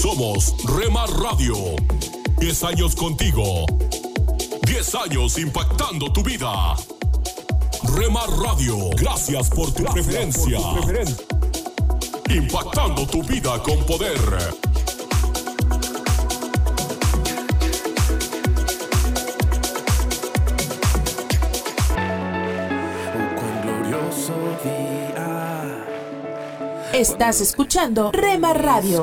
Somos Remar Radio. 10 años contigo. 10 años impactando tu vida. Remar Radio, gracias por tu preferencia. Impactando tu vida con poder. Estás escuchando Rema Radio.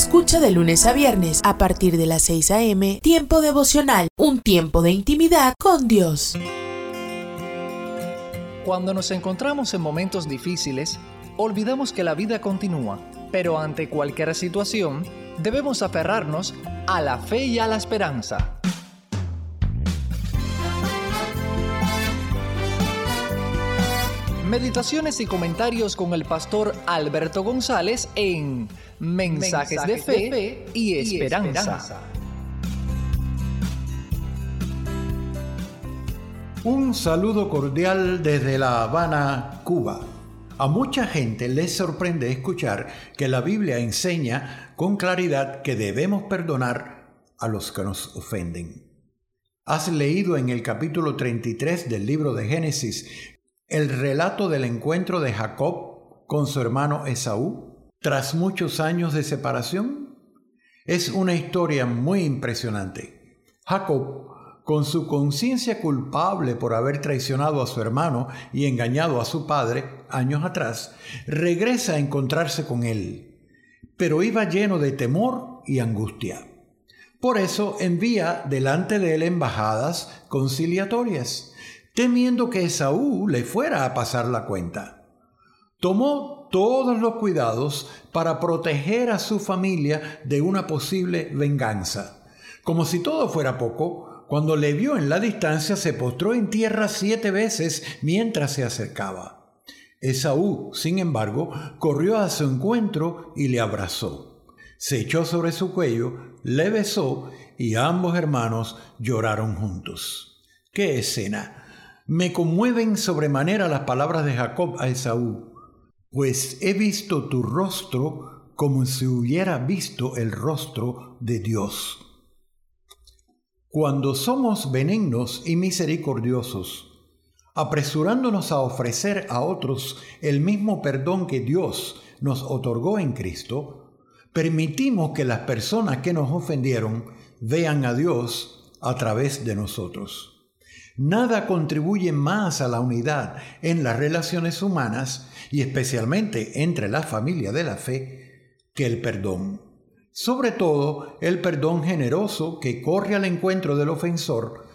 Escucha de lunes a viernes a partir de las 6 a.m. Tiempo devocional, un tiempo de intimidad con Dios. Cuando nos encontramos en momentos difíciles, olvidamos que la vida continúa, pero ante cualquier situación, debemos aferrarnos a la fe y a la esperanza. Meditaciones y comentarios con el pastor Alberto González en Mensajes, de, fe y, esperanza. Un saludo cordial desde La Habana, Cuba. A mucha gente les sorprende escuchar que la Biblia enseña con claridad que debemos perdonar a los que nos ofenden. ¿Has leído en el capítulo 33 del libro de Génesis el relato del encuentro de Jacob con su hermano Esaú tras muchos años de separación? Es una historia muy impresionante. Jacob, con su conciencia culpable por haber traicionado a su hermano y engañado a su padre años atrás, regresa a encontrarse con él, pero iba lleno de temor y angustia. Por eso envía delante de él embajadas conciliatorias temiendo que Esaú le fuera a pasar la cuenta. Tomó todos los cuidados para proteger a su familia de una posible venganza. Como si todo fuera poco, cuando le vio en la distancia se postró en tierra siete veces mientras se acercaba. Esaú, sin embargo, corrió a su encuentro y le abrazó. Se echó sobre su cuello, le besó y ambos hermanos lloraron juntos. ¡Qué escena! Me conmueven sobremanera las palabras de Jacob a Esaú, pues he visto tu rostro como si hubiera visto el rostro de Dios. Cuando somos benignos y misericordiosos, apresurándonos a ofrecer a otros el mismo perdón que Dios nos otorgó en Cristo, permitimos que las personas que nos ofendieron vean a Dios a través de nosotros. Nada contribuye más a la unidad en las relaciones humanas y especialmente entre la familia de la fe que el perdón. Sobre todo el perdón generoso que corre al encuentro del ofensor,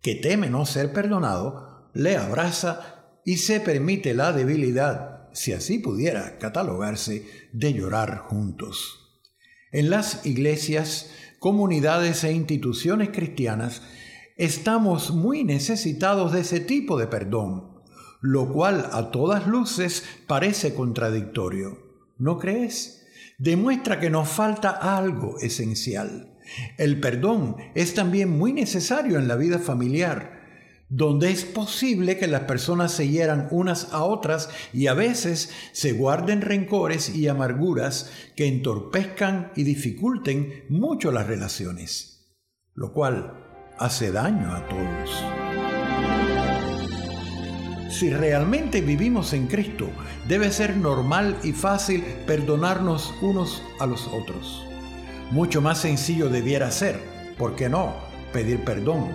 que teme no ser perdonado, le abraza y se permite la debilidad, si así pudiera catalogarse, de llorar juntos. En las iglesias, comunidades e instituciones cristianas, estamos muy necesitados de ese tipo de perdón, lo cual a todas luces parece contradictorio. ¿No crees? Demuestra que nos falta algo esencial. El perdón es también muy necesario en la vida familiar, donde es posible que las personas se hieran unas a otras y a veces se guarden rencores y amarguras que entorpezcan y dificulten mucho las relaciones, lo cual hace daño a todos. Si realmente vivimos en Cristo, debe ser normal y fácil perdonarnos unos a los otros. Mucho más sencillo debiera ser, ¿por qué no?, pedir perdón.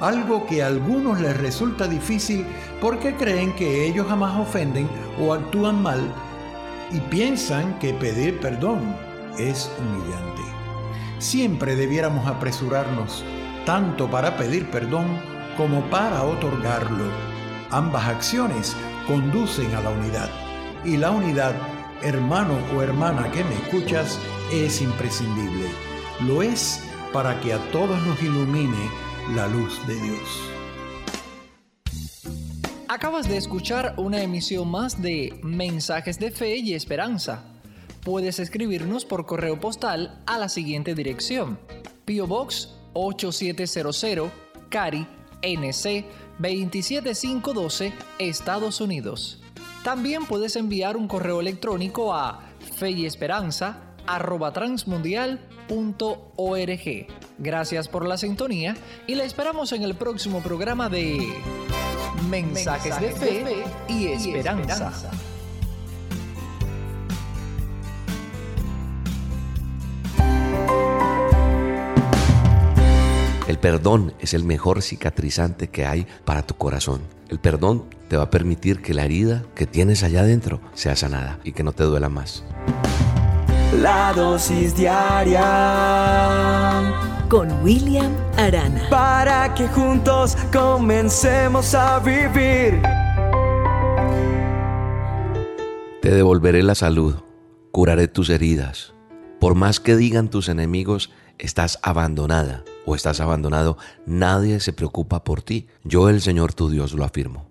Algo que a algunos les resulta difícil porque creen que ellos jamás ofenden o actúan mal y piensan que pedir perdón es humillante. Siempre debiéramos apresurarnos tanto para pedir perdón como para otorgarlo. Ambas acciones conducen a la unidad y la unidad hermano o hermana que me escuchas, es imprescindible. Lo es para que a todos nos ilumine la luz de Dios. Acabas de escuchar una emisión más de Mensajes de Fe y Esperanza. Puedes escribirnos por correo postal a la siguiente dirección: Pio Box 8700, Cari, NC 27512, Estados Unidos. También puedes enviar un correo electrónico a feyesperanza@transmundial.org. Gracias por la sintonía y la esperamos en el próximo programa de Mensajes, de, fe y esperanza. El perdón es el mejor cicatrizante que hay para tu corazón. El perdón te va a permitir que la herida que tienes allá adentro sea sanada y que no te duela más. La dosis diaria con William Arana. Para que juntos comencemos a vivir. Te devolveré la salud, curaré tus heridas. Por más que digan tus enemigos, estás abandonada o estás abandonado, nadie se preocupa por ti. Yo, el Señor tu Dios, lo afirmo.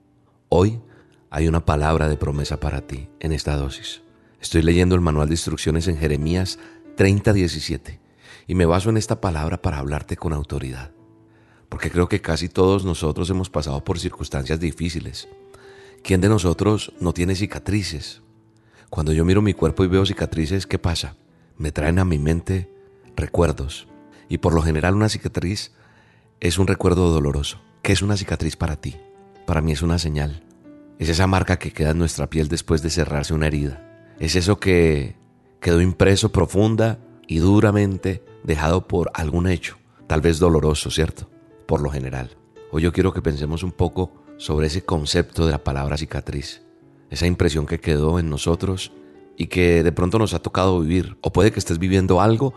Hoy hay una palabra de promesa para ti en esta dosis. Estoy leyendo el manual de instrucciones en Jeremías 30:17 y me baso en esta palabra para hablarte con autoridad. Porque creo que casi todos nosotros hemos pasado por circunstancias difíciles. ¿Quién de nosotros no tiene cicatrices? Cuando yo miro mi cuerpo y veo cicatrices, ¿qué pasa? Me traen a mi mente recuerdos. Y por lo general una cicatriz es un recuerdo doloroso. ¿Qué es una cicatriz para ti? Para mí es una señal. Es esa marca que queda en nuestra piel después de cerrarse una herida. Es eso que quedó impreso profunda y duramente dejado por algún hecho, tal vez doloroso, ¿cierto? Por lo general. Hoy yo quiero que pensemos un poco sobre ese concepto de la palabra cicatriz, esa impresión que quedó en nosotros y que de pronto nos ha tocado vivir, o puede que estés viviendo algo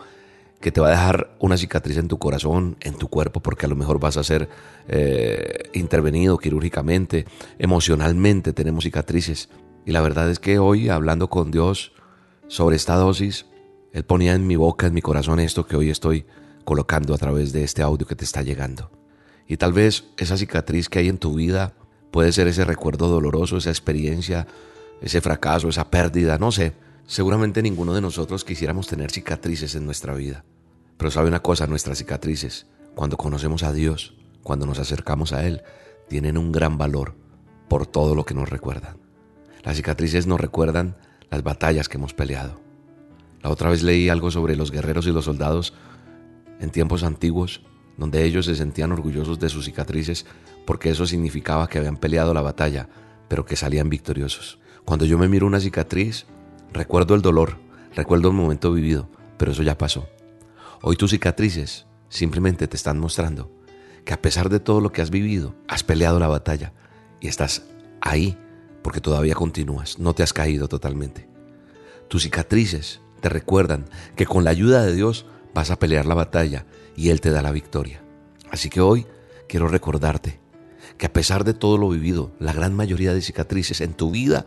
que te va a dejar una cicatriz en tu corazón, en tu cuerpo, porque a lo mejor vas a ser eh, intervenido quirúrgicamente, emocionalmente tenemos cicatrices. Y la verdad es que hoy, hablando con Dios sobre esta dosis, Él ponía en mi boca, en mi corazón esto que hoy estoy colocando a través de este audio que te está llegando. Y tal vez esa cicatriz que hay en tu vida puede ser ese recuerdo doloroso, esa experiencia, ese fracaso, esa pérdida, no sé Seguramente ninguno de nosotros quisiéramos tener cicatrices en nuestra vida. Pero sabe una cosa, nuestras cicatrices, cuando conocemos a Dios, cuando nos acercamos a Él, tienen un gran valor por todo lo que nos recuerdan. Las cicatrices nos recuerdan las batallas que hemos peleado. La otra vez leí algo sobre los guerreros y los soldados en tiempos antiguos, donde ellos se sentían orgullosos de sus cicatrices porque eso significaba que habían peleado la batalla, pero que salían victoriosos. Cuando yo me miro una cicatriz, Recuerdo el dolor, recuerdo el momento vivido, pero eso ya pasó. Hoy tus cicatrices simplemente te están mostrando que a pesar de todo lo que has vivido, has peleado la batalla y estás ahí porque todavía continúas, no te has caído totalmente. Tus cicatrices te recuerdan que con la ayuda de Dios vas a pelear la batalla y Él te da la victoria. Así que hoy quiero recordarte que a pesar de todo lo vivido, la gran mayoría de cicatrices en tu vida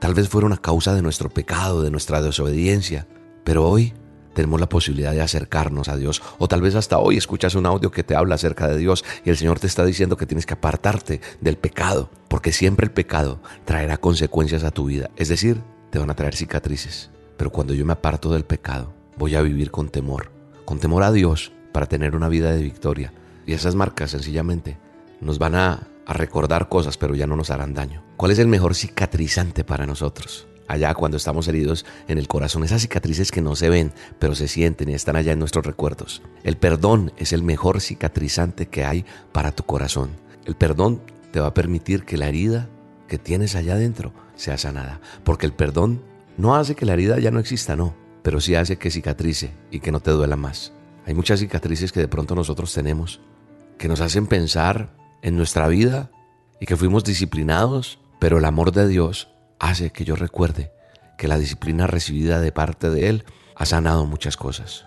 Tal vez fueron a causa de nuestro pecado, de nuestra desobediencia, pero hoy tenemos la posibilidad de acercarnos a Dios. O tal vez hasta hoy escuchas un audio que te habla acerca de Dios y el Señor te está diciendo que tienes que apartarte del pecado, porque siempre el pecado traerá consecuencias a tu vida. Es decir, te van a traer cicatrices. Pero cuando yo me aparto del pecado, voy a vivir con temor, con temor a Dios para tener una vida de victoria. Y esas marcas sencillamente nos van a a recordar cosas, pero ya no nos harán daño. ¿Cuál es el mejor cicatrizante para nosotros? Allá cuando estamos heridos en el corazón, esas cicatrices que no se ven, pero se sienten y están allá en nuestros recuerdos. El perdón es el mejor cicatrizante que hay para tu corazón. El perdón te va a permitir que la herida que tienes allá adentro sea sanada, porque el perdón no hace que la herida ya no exista, no, pero sí hace que cicatrice y que no te duela más. Hay muchas cicatrices que de pronto nosotros tenemos que nos hacen pensar en nuestra vida y que fuimos disciplinados, pero el amor de Dios hace que yo recuerde que la disciplina recibida de parte de Él ha sanado muchas cosas.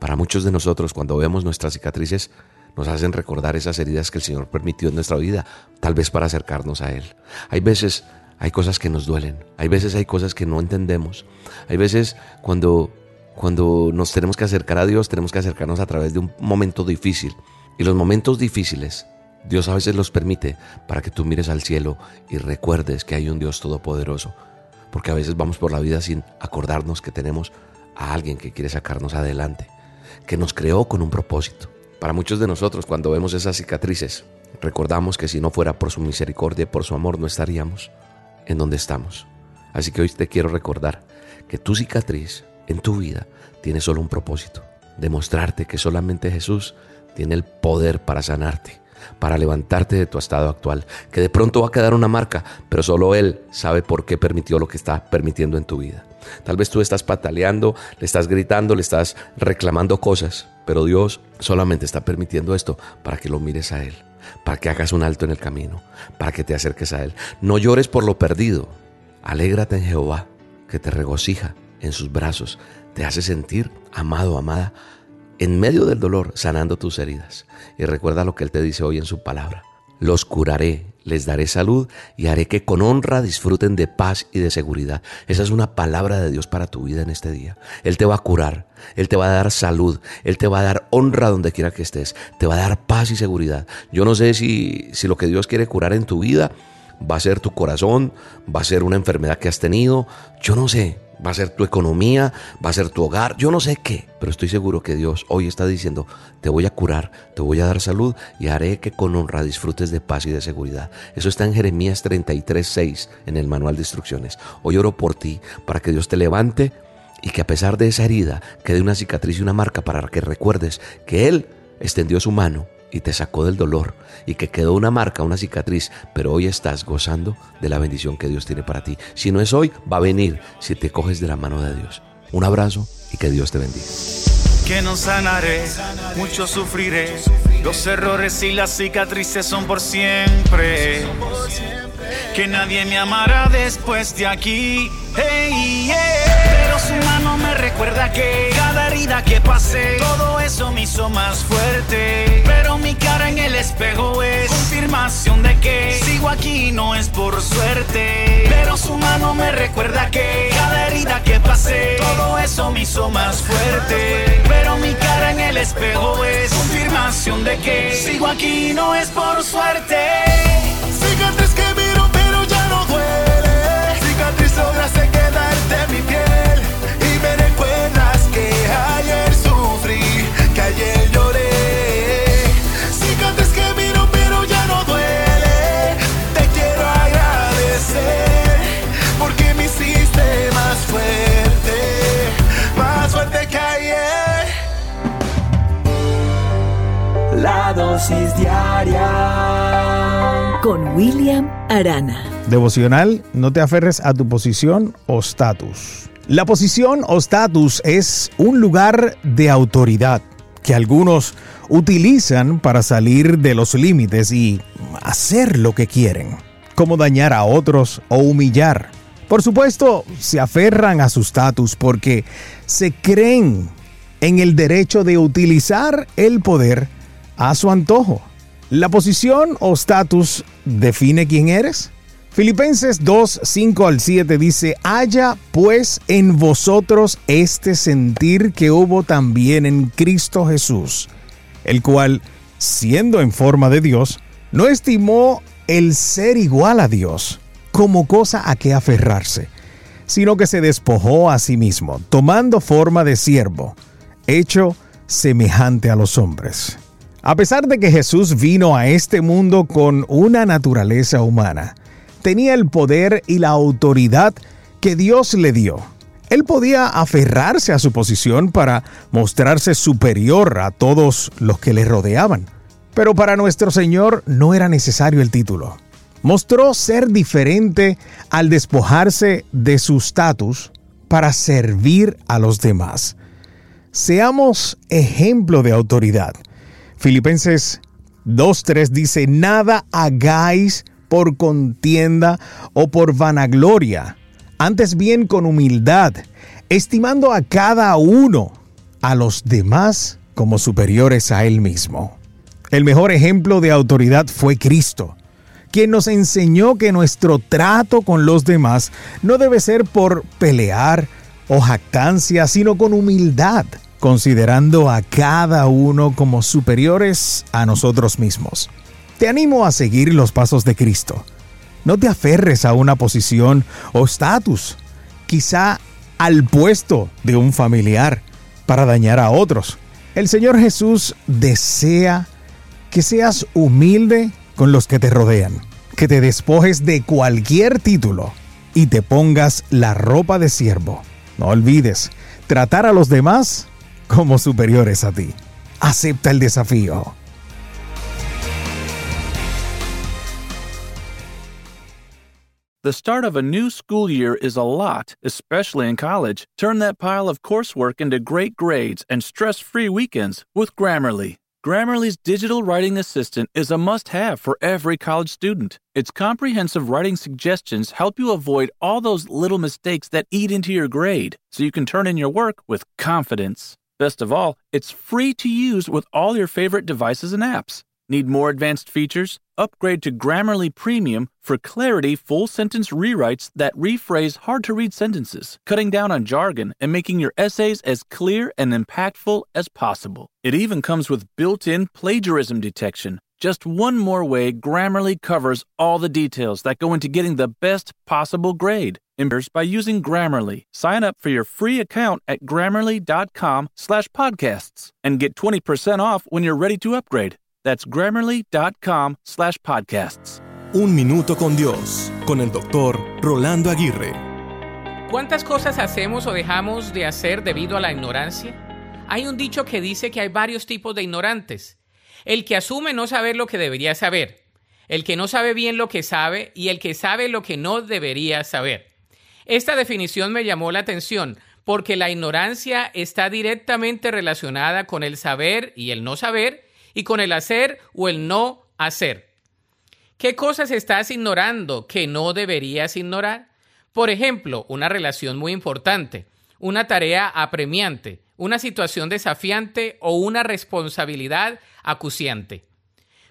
Para muchos de nosotros, cuando vemos nuestras cicatrices, nos hacen recordar esas heridas que el Señor permitió en nuestra vida, tal vez para acercarnos a Él. Hay veces hay cosas que nos duelen, hay veces hay cosas que no entendemos, hay veces cuando, cuando nos tenemos que acercar a Dios, tenemos que acercarnos a través de un momento difícil. Y los momentos difíciles, Dios a veces los permite para que tú mires al cielo y recuerdes que hay un Dios todopoderoso. Porque a veces vamos por la vida sin acordarnos que tenemos a alguien que quiere sacarnos adelante, que nos creó con un propósito. Para muchos de nosotros, cuando vemos esas cicatrices, recordamos que si no fuera por su misericordia y por su amor, no estaríamos en donde estamos. Así que hoy te quiero recordar que tu cicatriz en tu vida tiene solo un propósito, demostrarte que solamente Jesús tiene el poder para sanarte, para levantarte de tu estado actual, que de pronto va a quedar una marca, pero solo Él sabe por qué permitió lo que está permitiendo en tu vida. Tal vez tú estás pataleando, le estás gritando, le estás reclamando cosas, pero Dios solamente está permitiendo esto para que lo mires a Él para que hagas un alto en el camino, para que te acerques a Él. No llores por lo perdido. Alégrate en Jehová, que te regocija en sus brazos, te hace sentir amado, amada, en medio del dolor, sanando tus heridas. Y recuerda lo que Él te dice hoy en su palabra. Los curaré, les daré salud y haré que con honra disfruten de paz y de seguridad. Esa es una palabra de Dios para tu vida en este día. Él te va a curar, Él te va a dar salud, Él te va a dar honra donde quiera que estés, te va a dar paz y seguridad. Yo no sé si, si lo que Dios quiere curar en tu vida va a ser tu corazón, va a ser una enfermedad que has tenido, yo no sé, va a ser tu economía, va a ser tu hogar, yo no sé qué, pero estoy seguro que Dios hoy está diciendo, te voy a curar, te voy a dar salud y haré que con honra disfrutes de paz y de seguridad. Eso está en Jeremías 33, 6 en el manual de instrucciones. Hoy oro por ti para que Dios te levante y que a pesar de esa herida quede una cicatriz y una marca para que recuerdes que Él extendió su mano y te sacó del dolor y que quedó una marca, una cicatriz, pero hoy estás gozando de la bendición que Dios tiene para ti. Si no es hoy, va a venir si te coges de la mano de Dios. Un abrazo y que Dios te bendiga. Que no sanaré, mucho sufriré. Los errores y las cicatrices son por siempre. Que nadie me amará después de aquí. Hey, Pero su mano me recuerda que cada herida que pasé, todo eso me hizo más fuerte. Pero mi cara en el espejo es confirmación de que sigo aquí no es por suerte. Pero su mano me recuerda que todo eso me hizo más fuerte. Pero mi cara en el espejo es confirmación de que sigo aquí no es por suerte. Cicatriz que miro pero ya no duele. Cicatriz lograste quedarte mi piel y me recuerdas que ayer sufrí, que ayer lloré. Cicatriz que miro pero ya no duele. Te quiero agradecer porque me hiciste más fuerte, La dosis diaria con William Arana. Devocional, no te aferres a tu posición o estatus. La posición o estatus es un lugar de autoridad que algunos utilizan para salir de los límites y hacer lo que quieren, como dañar a otros o humillar. Por supuesto, se aferran a su estatus porque se creen en el derecho de utilizar el poder a su antojo. La posición o estatus define quién eres. Filipenses 2, 5 al 7 dice, haya pues en vosotros este sentir que hubo también en Cristo Jesús, el cual, siendo en forma de Dios, no estimó el ser igual a Dios como cosa a que aferrarse, sino que se despojó a sí mismo, tomando forma de siervo, hecho semejante a los hombres. A pesar de que Jesús vino a este mundo con una naturaleza humana, tenía el poder y la autoridad que Dios le dio. Él podía aferrarse a su posición para mostrarse superior a todos los que le rodeaban. Pero para nuestro Señor no era necesario el título. Mostró ser diferente al despojarse de su estatus para servir a los demás. Seamos ejemplo de autoridad. Filipenses 2.3 dice, nada hagáis por contienda o por vanagloria, antes bien con humildad, estimando a cada uno a los demás como superiores a él mismo. El mejor ejemplo de autoridad fue Cristo, quien nos enseñó que nuestro trato con los demás no debe ser por pelear o jactancia, sino con humildad, considerando a cada uno como superiores a nosotros mismos. Te animo a seguir los pasos de Cristo. No te aferres a una posición o estatus, quizá al puesto de un familiar, para dañar a otros. El Señor Jesús desea que seas humilde con los que te rodean, que te despojes de cualquier título y te pongas la ropa de siervo. No olvides tratar a los demás como superiores a ti. Acepta el desafío. The start of a new school year is a lot, especially in college. Turn that pile of coursework into great grades and stress free weekends with Grammarly. Grammarly's digital writing assistant is a must have for every college student. Its comprehensive writing suggestions help you avoid all those little mistakes that eat into your grade so you can turn in your work with confidence. Best of all, it's free to use with all your favorite devices and apps. Need more advanced features? Upgrade to Grammarly Premium for clarity full sentence rewrites that rephrase hard to read sentences, cutting down on jargon and making your essays as clear and impactful as possible. It even comes with built in plagiarism detection. Just one more way Grammarly covers all the details that go into getting the best possible grade. Members by using Grammarly. Sign up for your free account at grammarly.com slash podcasts and get 20% off when you're ready to upgrade. That's grammarly.com slash podcasts. Un minuto con Dios, con el doctor Rolando Aguirre. ¿Cuántas cosas hacemos o dejamos de hacer debido a la ignorancia? Hay un dicho que dice que hay varios tipos de ignorantes. El que asume no saber lo que debería saber, el que no sabe bien lo que sabe y el que sabe lo que no debería saber. Esta definición me llamó la atención porque la ignorancia está directamente relacionada con el saber y el no saber y con el hacer o el no hacer. ¿Qué cosas estás ignorando que no deberías ignorar? Por ejemplo, una relación muy importante, una tarea apremiante, una situación desafiante o una responsabilidad acuciante.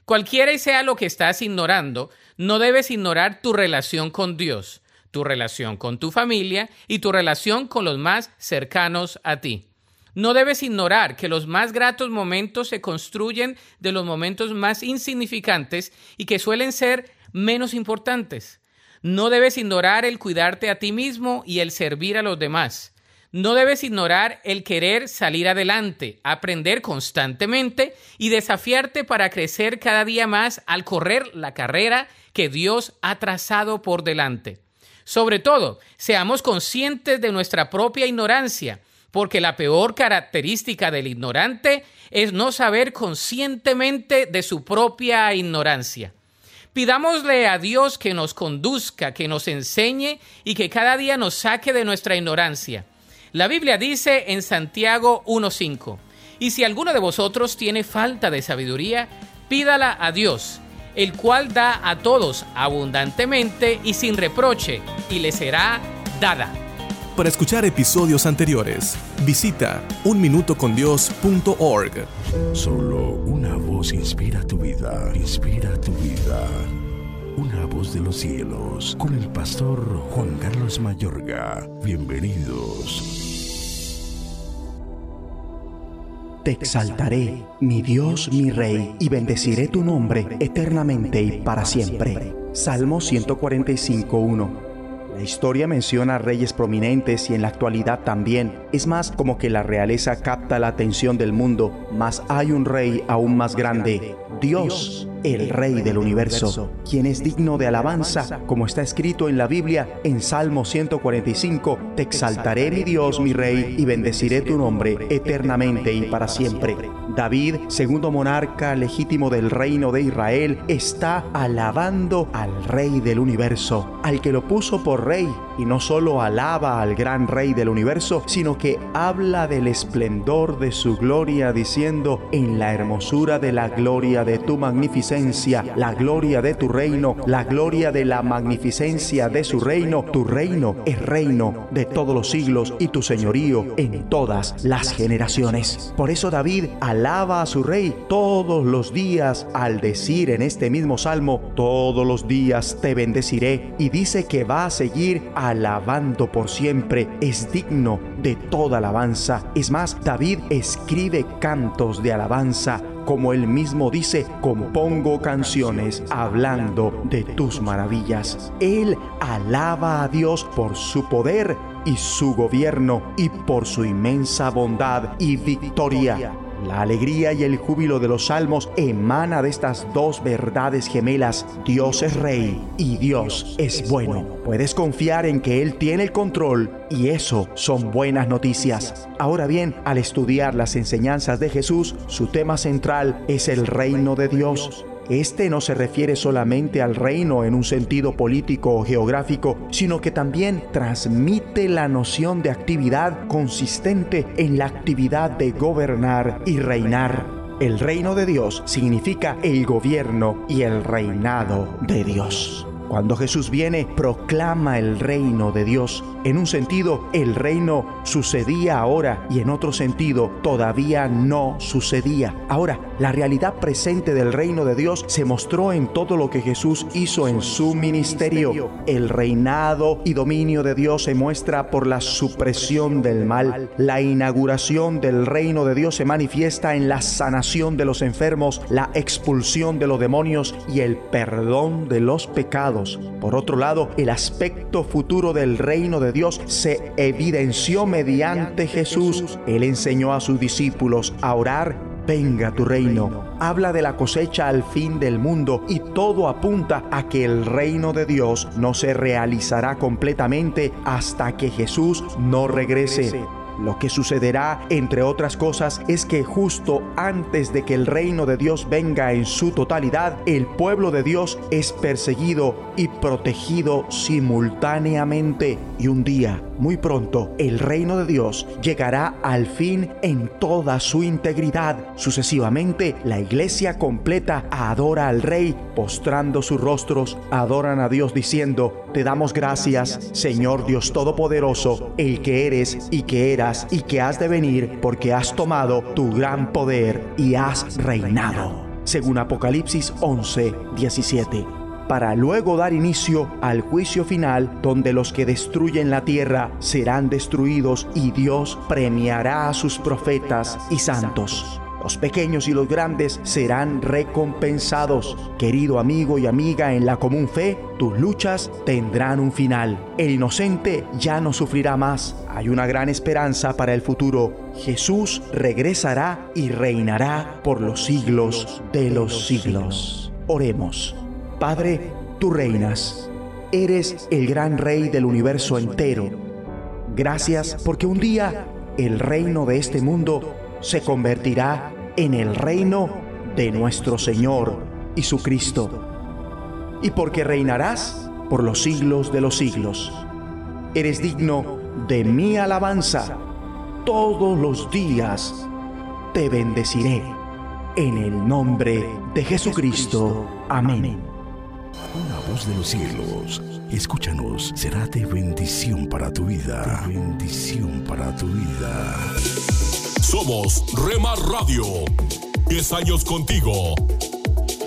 Cualquiera y sea lo que estás ignorando, no debes ignorar tu relación con Dios, tu relación con tu familia y tu relación con los más cercanos a ti. No debes ignorar que los más gratos momentos se construyen de los momentos más insignificantes y que suelen ser menos importantes. No debes ignorar el cuidarte a ti mismo y el servir a los demás. No debes ignorar el querer salir adelante, aprender constantemente y desafiarte para crecer cada día más al correr la carrera que Dios ha trazado por delante. Sobre todo, seamos conscientes de nuestra propia ignorancia porque la peor característica del ignorante es no saber conscientemente de su propia ignorancia. Pidámosle a Dios que nos conduzca, que nos enseñe y que cada día nos saque de nuestra ignorancia. La Biblia dice en Santiago 1.5, y si alguno de vosotros tiene falta de sabiduría, pídala a Dios, el cual da a todos abundantemente y sin reproche, y le será dada. Para escuchar episodios anteriores, visita unminutocondios.org. Solo una voz inspira tu vida, inspira tu vida. Una voz de los cielos, con el pastor Juan Carlos Mayorga. Bienvenidos. Te exaltaré, mi Dios, mi Rey, y bendeciré tu nombre eternamente y para siempre. Salmo 145.1 la historia menciona reyes prominentes y en la actualidad también. Es más como que la realeza capta la atención del mundo, mas hay un rey aún más grande, Dios, el rey del universo, quien es digno de alabanza, como está escrito en la Biblia en Salmo 145, Te exaltaré mi Dios, mi rey, y bendeciré tu nombre eternamente y para siempre. David, segundo monarca legítimo del reino de Israel, está alabando al rey del universo, al que lo puso por rey y no solo alaba al gran Rey del universo, sino que habla del esplendor de su gloria diciendo, en la hermosura de la gloria de tu magnificencia, la gloria de tu reino, la gloria de la magnificencia de su reino, tu reino es reino de todos los siglos y tu señorío en todas las generaciones. Por eso David alaba a su rey todos los días al decir en este mismo salmo, todos los días te bendeciré y dice que va a seguir alabando por siempre, es digno de toda alabanza. Es más, David escribe cantos de alabanza como él mismo dice, compongo canciones hablando de tus maravillas. Él alaba a Dios por su poder y su gobierno y por su inmensa bondad y victoria. La alegría y el júbilo de los salmos emana de estas dos verdades gemelas. Dios es rey y Dios es bueno. Puedes confiar en que Él tiene el control y eso son buenas noticias. Ahora bien, al estudiar las enseñanzas de Jesús, su tema central es el reino de Dios. Este no se refiere solamente al reino en un sentido político o geográfico, sino que también transmite la noción de actividad consistente en la actividad de gobernar y reinar. El reino de Dios significa el gobierno y el reinado de Dios. Cuando Jesús viene, proclama el reino de Dios. En un sentido, el reino sucedía ahora y en otro sentido, todavía no sucedía. Ahora, la realidad presente del reino de Dios se mostró en todo lo que Jesús hizo en su ministerio. El reinado y dominio de Dios se muestra por la supresión del mal. La inauguración del reino de Dios se manifiesta en la sanación de los enfermos, la expulsión de los demonios y el perdón de los pecados por otro lado, el aspecto futuro del reino de Dios se evidenció mediante Jesús. Él enseñó a sus discípulos a orar venga tu reino. Habla de la cosecha al fin del mundo y todo apunta a que el reino de Dios no se realizará completamente hasta que Jesús no regrese. Lo que sucederá, entre otras cosas, es que justo antes de que el reino de Dios venga en su totalidad, el pueblo de Dios es perseguido y protegido simultáneamente. Y un día, muy pronto, el reino de Dios llegará al fin en toda su integridad. Sucesivamente, la iglesia completa adora al rey, postrando sus rostros, adoran a Dios diciendo, te damos gracias, Señor Dios Todopoderoso, el que eres y que eras y que has de venir, porque has tomado tu gran poder y has reinado. Según Apocalipsis 11, 17 para luego dar inicio al juicio final donde los que destruyen la tierra serán destruidos y Dios premiará a sus profetas y santos. Los pequeños y los grandes serán recompensados. Querido amigo y amiga en la común fe, tus luchas tendrán un final. El inocente ya no sufrirá más. Hay una gran esperanza para el futuro. Jesús regresará y reinará por los siglos de los siglos. Oremos. Padre, tú reinas. Eres el gran rey del universo entero. Gracias porque un día el reino de este mundo se convertirá en el reino de nuestro Señor y su Cristo. Y porque reinarás por los siglos de los siglos. Eres digno de mi alabanza. Todos los días te bendeciré. En el nombre de Jesucristo. Amén. Una voz de los cielos, escúchanos, será de bendición para tu vida. De bendición para tu vida. Somos Remar Radio. 10 años contigo.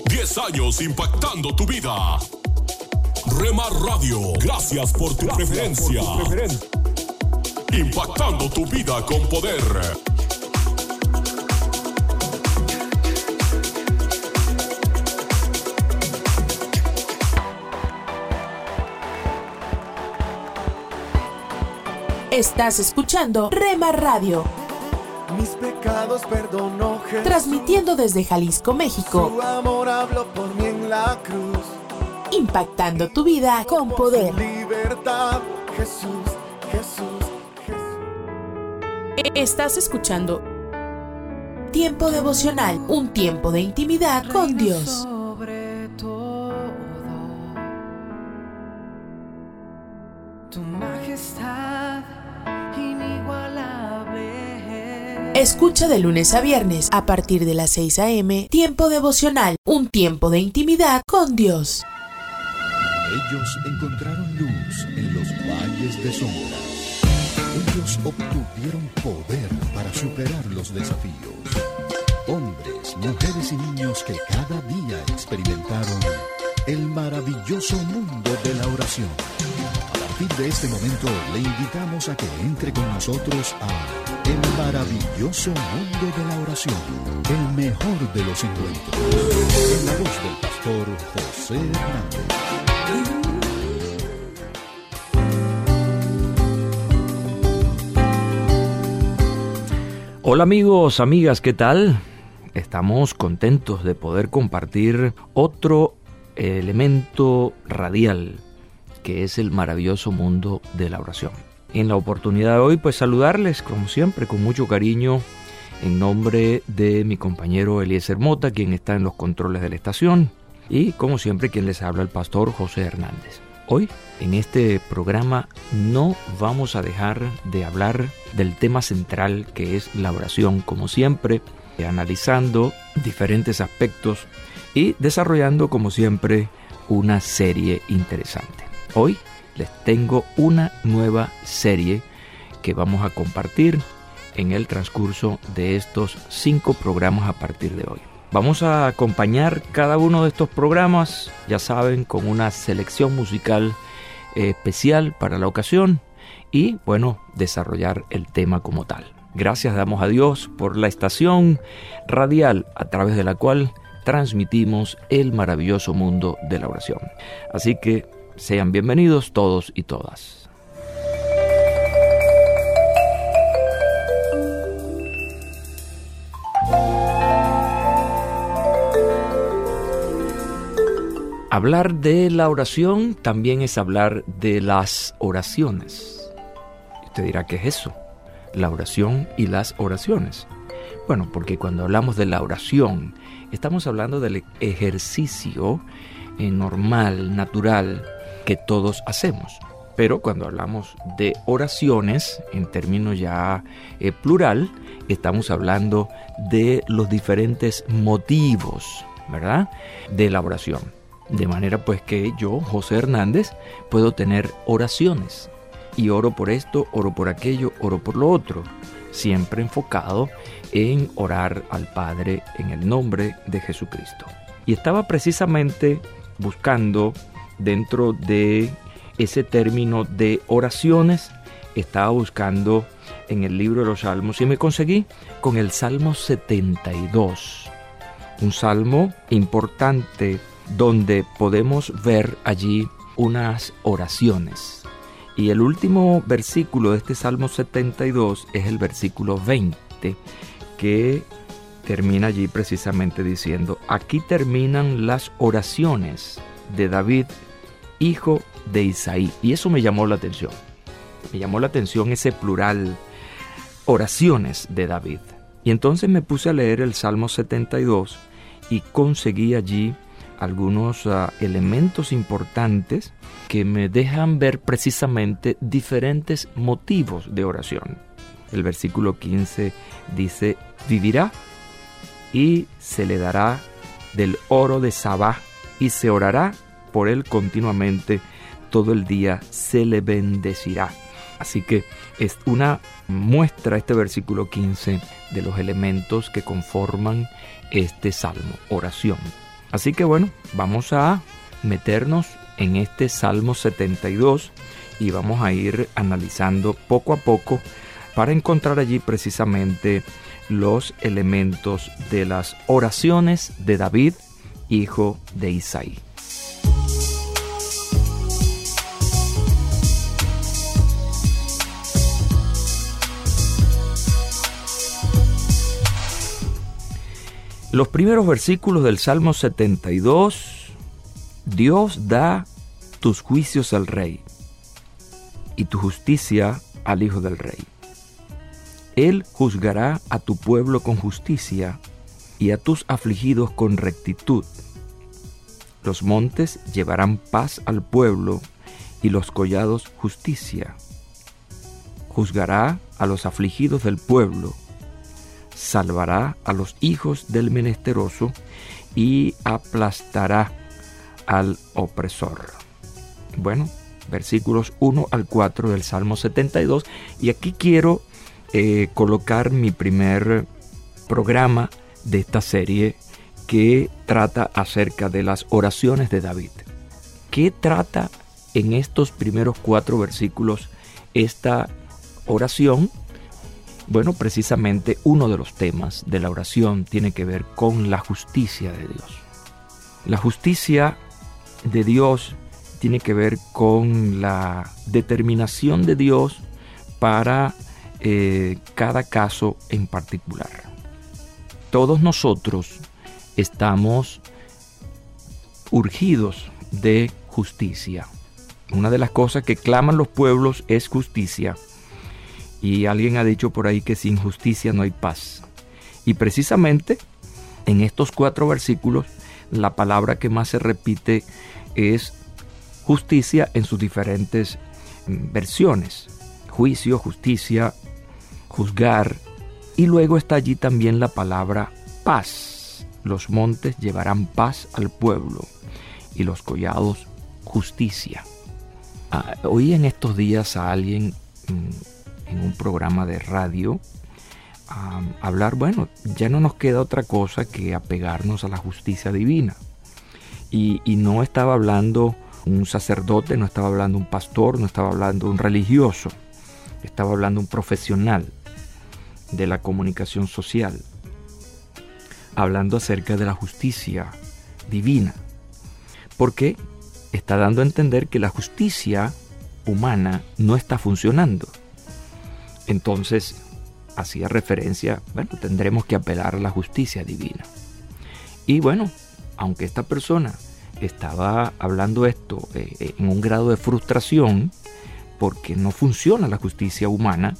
10 años impactando tu vida. Remar Radio, gracias por tu preferencia. Impactando tu vida con poder. Estás escuchando Rema Radio. Mis pecados perdonó Jesús. Transmitiendo desde Jalisco, México. Su amor habló por mí en la cruz. Impactando tu vida con poder. Libertad, Jesús, Jesús, Jesús. Estás escuchando Tiempo devocional, un tiempo de intimidad con Dios. Escucha de lunes a viernes a partir de las 6 a.m. Tiempo devocional, un tiempo de intimidad con Dios. Ellos encontraron luz en los valles de sombra. Ellos obtuvieron poder para superar los desafíos. Hombres, mujeres y niños que cada día experimentaron el maravilloso mundo de la oración. A partir de este momento le invitamos a que entre con nosotros a el maravilloso mundo de la oración, el mejor de los encuentros, en la voz del pastor José Hernández. Hola amigos, amigas, ¿qué tal? Estamos contentos de poder compartir otro elemento radial que es el maravilloso mundo de la oración. En la oportunidad de hoy, pues saludarles como siempre con mucho cariño en nombre de mi compañero Eliezer Mota, quien está en los controles de la estación, y como siempre quien les habla el pastor José Hernández. Hoy, en este programa, no vamos a dejar de hablar del tema central que es la oración, como siempre, analizando diferentes aspectos y desarrollando, como siempre, una serie interesante. Hoy les tengo una nueva serie que vamos a compartir en el transcurso de estos cinco programas a partir de hoy. Vamos a acompañar cada uno de estos programas, ya saben, con una selección musical especial para la ocasión y, bueno, desarrollar el tema como tal. Gracias damos a Dios por la estación radial a través de la cual transmitimos el maravilloso mundo de la oración. Así que sean bienvenidos todos y todas. Hablar de la oración también es hablar de las oraciones. Usted dirá, ¿qué es eso? La oración y las oraciones. Bueno, porque cuando hablamos de la oración, estamos hablando del ejercicio eh, normal, natural, que todos hacemos. Pero cuando hablamos de oraciones, en términos ya eh, plural, estamos hablando de los diferentes motivos, ¿verdad? De la oración. De manera pues que yo, José Hernández, puedo tener oraciones. Y oro por esto, oro por aquello, oro por lo otro. Siempre enfocado en orar al Padre en el nombre de Jesucristo. Y estaba precisamente buscando dentro de ese término de oraciones, estaba buscando en el libro de los Salmos y me conseguí con el Salmo 72. Un salmo importante donde podemos ver allí unas oraciones. Y el último versículo de este Salmo 72 es el versículo 20, que termina allí precisamente diciendo, aquí terminan las oraciones de David, hijo de Isaí. Y eso me llamó la atención. Me llamó la atención ese plural, oraciones de David. Y entonces me puse a leer el Salmo 72 y conseguí allí algunos ah, elementos importantes que me dejan ver precisamente diferentes motivos de oración. El versículo 15 dice, vivirá y se le dará del oro de Sabá y se orará por él continuamente todo el día, se le bendecirá. Así que es una muestra este versículo 15 de los elementos que conforman este salmo, oración. Así que bueno, vamos a meternos en este Salmo 72 y vamos a ir analizando poco a poco para encontrar allí precisamente los elementos de las oraciones de David, hijo de Isaí. Los primeros versículos del Salmo 72, Dios da tus juicios al rey y tu justicia al hijo del rey. Él juzgará a tu pueblo con justicia y a tus afligidos con rectitud. Los montes llevarán paz al pueblo y los collados justicia. Juzgará a los afligidos del pueblo salvará a los hijos del menesteroso y aplastará al opresor. Bueno, versículos 1 al 4 del Salmo 72 y aquí quiero eh, colocar mi primer programa de esta serie que trata acerca de las oraciones de David. ¿Qué trata en estos primeros cuatro versículos esta oración? Bueno, precisamente uno de los temas de la oración tiene que ver con la justicia de Dios. La justicia de Dios tiene que ver con la determinación de Dios para eh, cada caso en particular. Todos nosotros estamos urgidos de justicia. Una de las cosas que claman los pueblos es justicia. Y alguien ha dicho por ahí que sin justicia no hay paz. Y precisamente en estos cuatro versículos la palabra que más se repite es justicia en sus diferentes mm, versiones. Juicio, justicia, juzgar. Y luego está allí también la palabra paz los montes llevarán paz al pueblo y los collados justicia. Ah, oí en estos días a alguien mm, en un programa de radio hablar, bueno, ya no nos queda otra cosa que apegarnos a la justicia divina. Y, no estaba hablando un sacerdote, no estaba hablando un pastor, no estaba hablando un religioso, estaba hablando un profesional de la comunicación social hablando acerca de la justicia divina. Porque está dando a entender que la justicia humana no está funcionando. Entonces, hacía referencia, bueno, tendremos que apelar a la justicia divina. Y bueno, aunque esta persona estaba hablando esto eh, eh, en un grado de frustración, porque no funciona la justicia humana,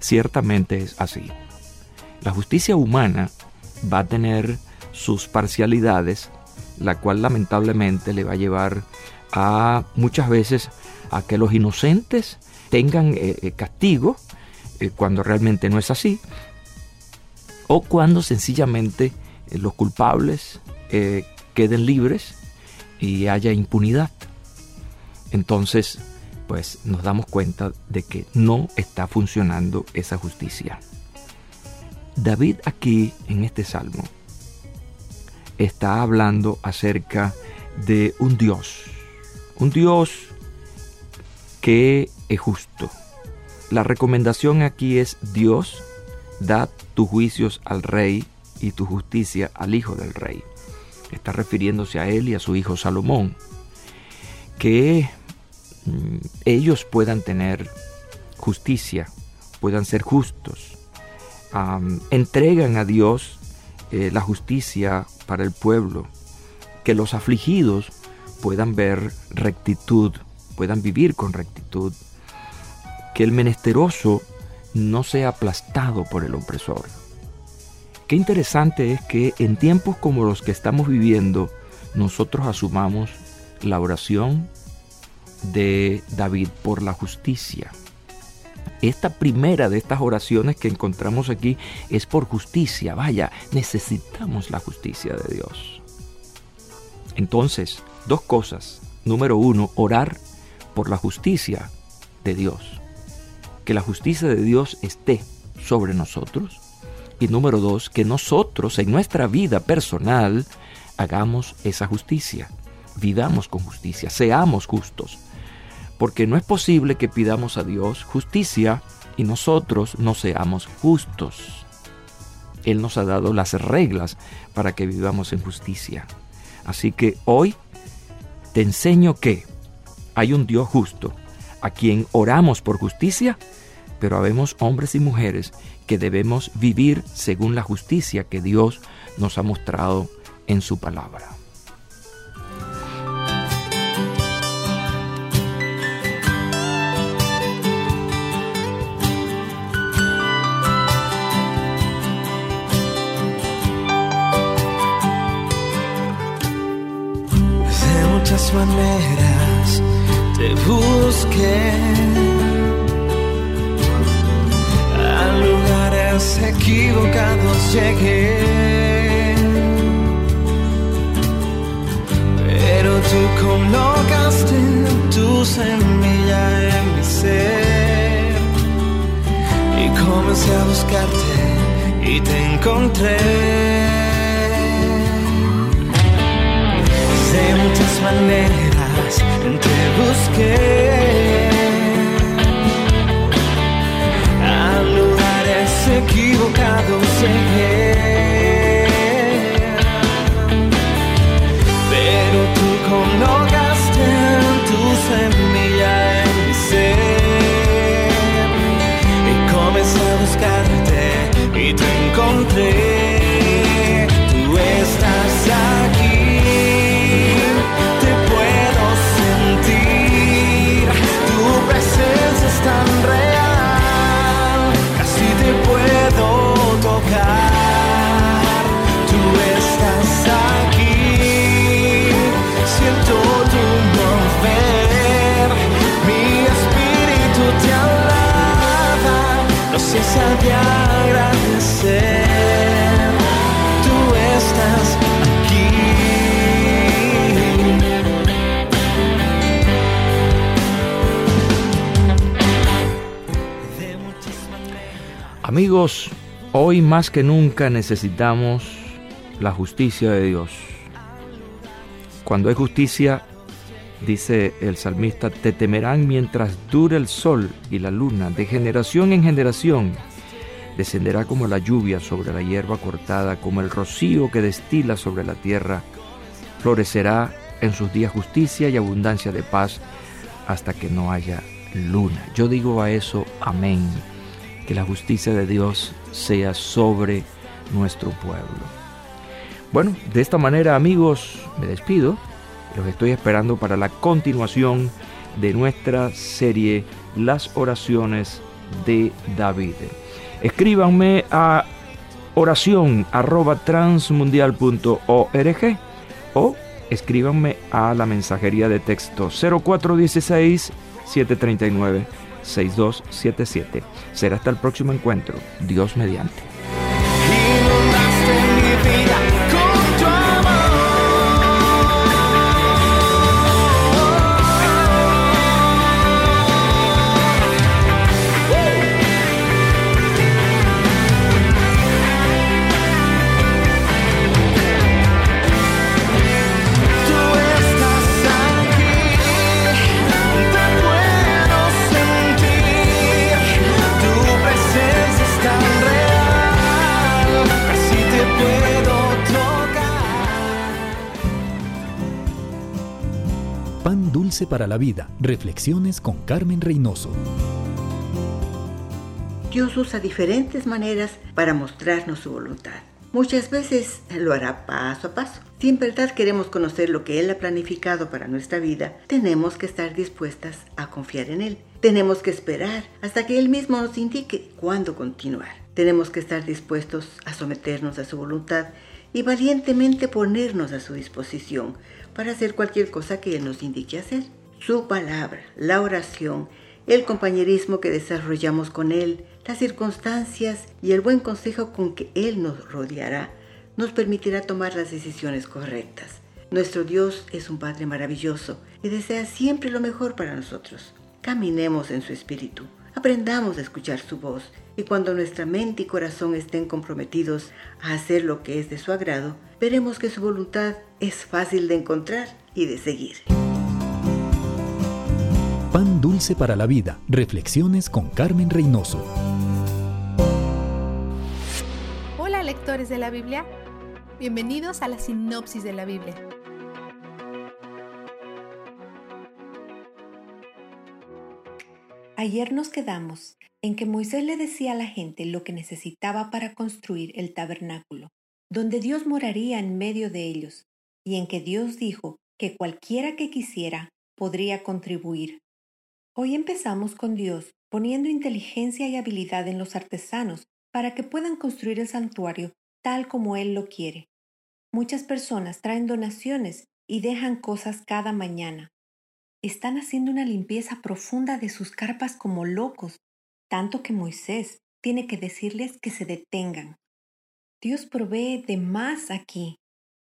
ciertamente es así. La justicia humana va a tener sus parcialidades, la cual lamentablemente le va a llevar a muchas veces a que los inocentes tengan eh, castigo eh, cuando realmente no es así, o cuando sencillamente los culpables queden libres y haya impunidad. Entonces, pues nos damos cuenta de que no está funcionando esa justicia. David aquí en este salmo está hablando acerca de un Dios, un Dios que es justo. La recomendación aquí es Dios, da tus juicios al rey y tu justicia al hijo del rey. Está refiriéndose a él y a su hijo Salomón. Que mm, ellos puedan tener justicia, puedan ser justos, entregan a Dios eh, la justicia para el pueblo, que los afligidos puedan ver rectitud, puedan vivir con rectitud, que el menesteroso no sea aplastado por el opresor. Qué interesante es que en tiempos como los que estamos viviendo, nosotros asumamos la oración de David por la justicia. Esta primera de estas oraciones que encontramos aquí es por justicia. Vaya, necesitamos la justicia de Dios. Entonces, dos cosas. Número uno, orar por la justicia de Dios. Que la justicia de Dios esté sobre nosotros. Y número dos, que nosotros en nuestra vida personal hagamos esa justicia. Vivamos con justicia, seamos justos porque no es posible que pidamos a Dios justicia y nosotros no seamos justos. Él nos ha dado las reglas para que vivamos en justicia. Así que hoy te enseño que hay un Dios justo, a quien oramos por justicia, pero habemos hombres y mujeres que debemos vivir según la justicia que Dios nos ha mostrado en su palabra. maneras te busqué a lugares equivocados llegué. Pero tú colocaste tu semilla en mi ser. Y comencé a buscarte y te encontré. De muchas maneras te busqué. A lugares equivocados. Amigos, hoy más que nunca necesitamos la justicia de Dios. Cuando hay justicia, dice el salmista, te temerán mientras dure el sol y la luna, de generación en generación. Descenderá como la lluvia sobre la hierba cortada, como el rocío que destila sobre la tierra. Florecerá en sus días justicia y abundancia de paz hasta que no haya luna. Yo digo a eso, amén. Que la justicia de Dios sea sobre nuestro pueblo. Bueno, de esta manera amigos, me despido. Los estoy esperando para la continuación de nuestra serie Las oraciones de David. Escríbanme a oración arroba transmundial.org o escríbanme a la mensajería de texto 0416 739 6277. Será hasta el próximo encuentro. Dios mediante. Dulce para la vida. Reflexiones con Carmen Reynoso. Dios usa diferentes maneras para mostrarnos su voluntad. Muchas veces lo hará paso a paso. Si en verdad queremos conocer lo que Él ha planificado para nuestra vida, tenemos que estar dispuestas a confiar en Él. Tenemos que esperar hasta que Él mismo nos indique cuándo continuar. Tenemos que estar dispuestos a someternos a su voluntad y valientemente ponernos a su disposición para hacer cualquier cosa que Él nos indique hacer. Su palabra, la oración, el compañerismo que desarrollamos con Él, las circunstancias y el buen consejo con que Él nos rodeará nos permitirá tomar las decisiones correctas. Nuestro Dios es un Padre maravilloso y desea siempre lo mejor para nosotros. Caminemos en su espíritu, aprendamos a escuchar su voz y cuando nuestra mente y corazón estén comprometidos a hacer lo que es de su agrado, veremos que su voluntad es fácil de encontrar y de seguir. Pan dulce para la vida. Reflexiones con Carmen Reynoso. Hola lectores de la Biblia, bienvenidos a la sinopsis de la Biblia. Ayer nos quedamos en que Moisés le decía a la gente lo que necesitaba para construir el tabernáculo, donde Dios moraría en medio de ellos, y en que Dios dijo que cualquiera que quisiera podría contribuir. Hoy empezamos con Dios poniendo inteligencia y habilidad en los artesanos para que puedan construir el santuario tal como Él lo quiere. Muchas personas traen donaciones y dejan cosas cada mañana. Están haciendo una limpieza profunda de sus carpas como locos, tanto que Moisés, tiene que decirles que se detengan. Dios provee de más aquí.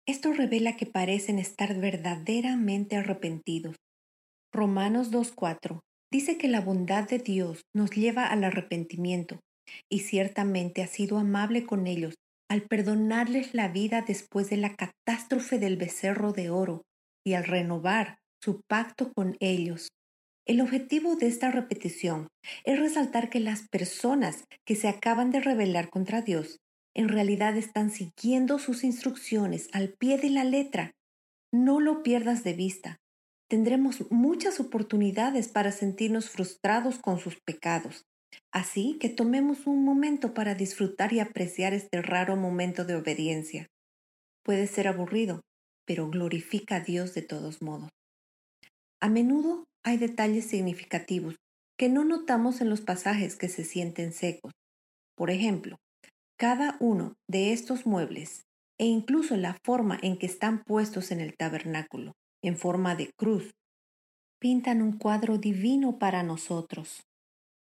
Esto revela que parecen estar verdaderamente arrepentidos. Romanos 2.4 dice que la bondad de Dios nos lleva al arrepentimiento, y ciertamente ha sido amable con ellos al perdonarles la vida después de la catástrofe del becerro de oro y al renovar su pacto con ellos. El objetivo de esta repetición es resaltar que las personas que se acaban de rebelar contra Dios en realidad están siguiendo sus instrucciones al pie de la letra. No lo pierdas de vista. Tendremos muchas oportunidades para sentirnos frustrados con sus pecados. Así que tomemos un momento para disfrutar y apreciar este raro momento de obediencia. Puede ser aburrido, pero glorifica a Dios de todos modos. A menudo hay detalles significativos que no notamos en los pasajes que se sienten secos. Por ejemplo, cada uno de estos muebles e incluso la forma en que están puestos en el tabernáculo, en forma de cruz, pintan un cuadro divino para nosotros.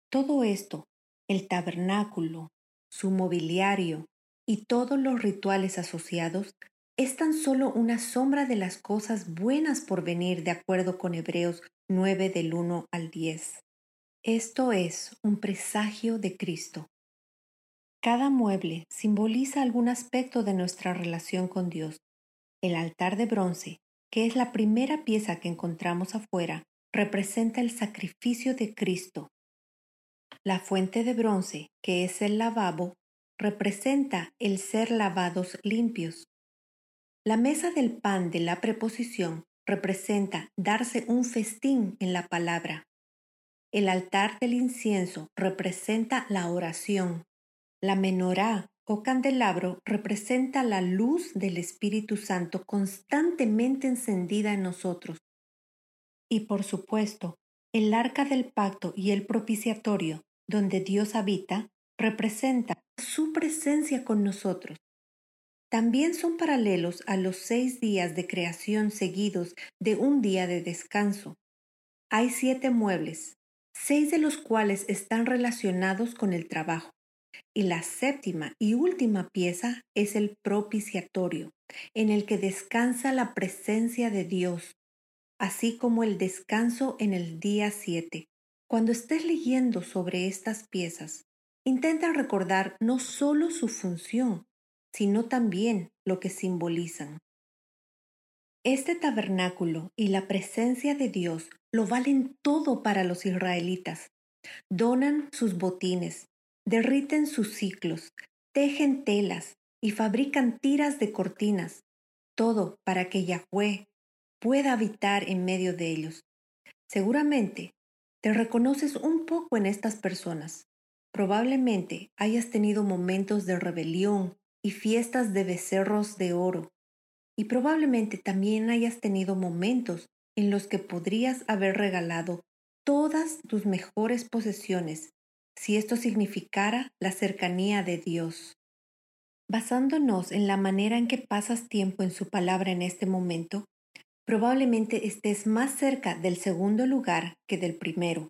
Todo esto, el tabernáculo, su mobiliario y todos los rituales asociados, es tan solo una sombra de las cosas buenas por venir de acuerdo con Hebreos 9 del 1 al 10. Esto es un presagio de Cristo. Cada mueble simboliza algún aspecto de nuestra relación con Dios. El altar de bronce, que es la primera pieza que encontramos afuera, representa el sacrificio de Cristo la fuente de bronce, que es el lavabo, representa el ser lavados limpios. La mesa del pan de la preposición representa darse un festín en la palabra. El altar del incienso representa la oración. La menorá o candelabro representa la luz del Espíritu Santo constantemente encendida en nosotros. Y por supuesto, el arca del pacto y el propiciatorio donde Dios habita, representa su presencia con nosotros. También son paralelos a los seis días de creación seguidos de un día de descanso. Hay siete muebles, seis de los cuales están relacionados con el trabajo, y la séptima y última pieza es el propiciatorio, en el que descansa la presencia de Dios, así como el descanso en el día siete. Cuando estés leyendo sobre estas piezas, intenta recordar no solo su función, sino también lo que simbolizan. Este tabernáculo y la presencia de Dios lo valen todo para los israelitas. Donan sus botines, derriten sus ciclos, tejen telas y fabrican tiras de cortinas, todo para que Yahweh pueda habitar en medio de ellos. Seguramente te reconoces un poco en estas personas. Probablemente hayas tenido momentos de rebelión y fiestas de becerros de oro. Y probablemente también hayas tenido momentos en los que podrías haber regalado todas tus mejores posesiones si esto significara la cercanía de Dios. Basándonos en la manera en que pasas tiempo en su palabra en este momento, probablemente estés más cerca del segundo lugar que del primero.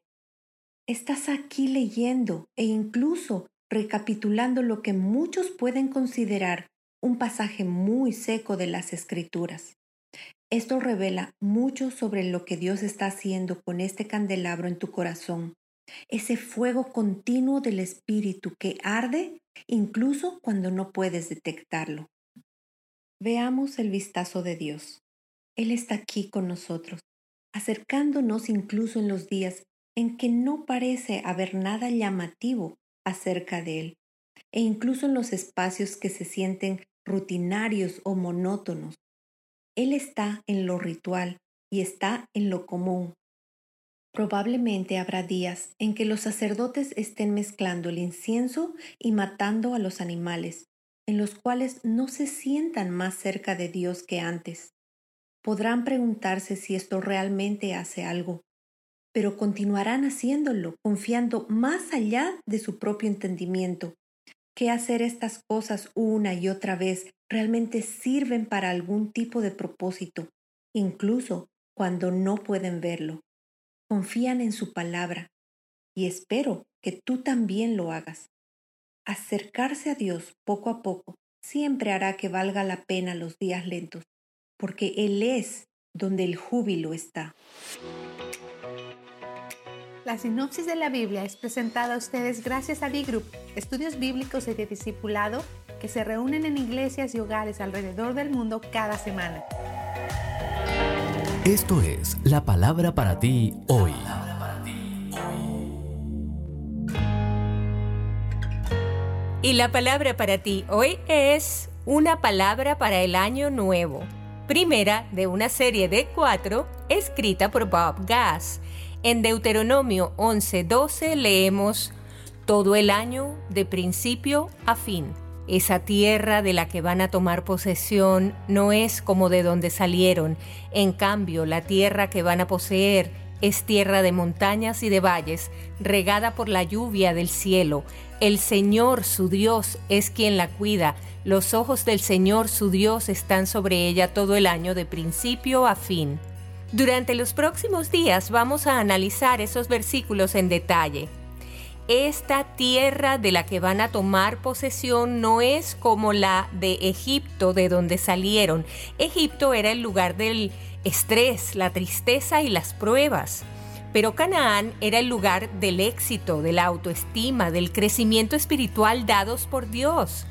Estás aquí leyendo e incluso recapitulando lo que muchos pueden considerar un pasaje muy seco de las escrituras. Esto revela mucho sobre lo que Dios está haciendo con este candelabro en tu corazón, ese fuego continuo del Espíritu que arde incluso cuando no puedes detectarlo. Veamos el vistazo de Dios. Él está aquí con nosotros, acercándonos incluso en los días en que no parece haber nada llamativo acerca de Él, e incluso en los espacios que se sienten rutinarios o monótonos. Él está en lo ritual y está en lo común. Probablemente habrá días en que los sacerdotes estén mezclando el incienso y matando a los animales, en los cuales no se sientan más cerca de Dios que antes podrán preguntarse si esto realmente hace algo, pero continuarán haciéndolo, confiando más allá de su propio entendimiento, que hacer estas cosas una y otra vez realmente sirven para algún tipo de propósito, incluso cuando no pueden verlo. Confían en su palabra, y espero que tú también lo hagas. Acercarse a Dios poco a poco siempre hará que valga la pena los días lentos, porque Él es donde el júbilo está. La sinopsis de la Biblia es presentada a ustedes gracias a B-Group, estudios bíblicos y de discipulado que se reúnen en iglesias y hogares alrededor del mundo cada semana. Esto es la palabra para ti hoy. Y la palabra para ti hoy es una palabra para el año nuevo, primera de una serie de cuatro escrita por Bob Gass. En Deuteronomio 11:12 leemos, Todo el año de principio a fin. Esa tierra de la que van a tomar posesión no es como de donde salieron, en cambio la tierra que van a poseer es tierra de montañas y de valles, regada por la lluvia del cielo. El Señor su Dios es quien la cuida. Los ojos del Señor su Dios están sobre ella todo el año de principio a fin. Durante los próximos días vamos a analizar esos versículos en detalle. Esta tierra de la que van a tomar posesión no es como la de Egipto de donde salieron. Egipto era el lugar del estrés, la tristeza y las pruebas. Pero Canaán era el lugar del éxito, de la autoestima, del crecimiento espiritual dados por Dios.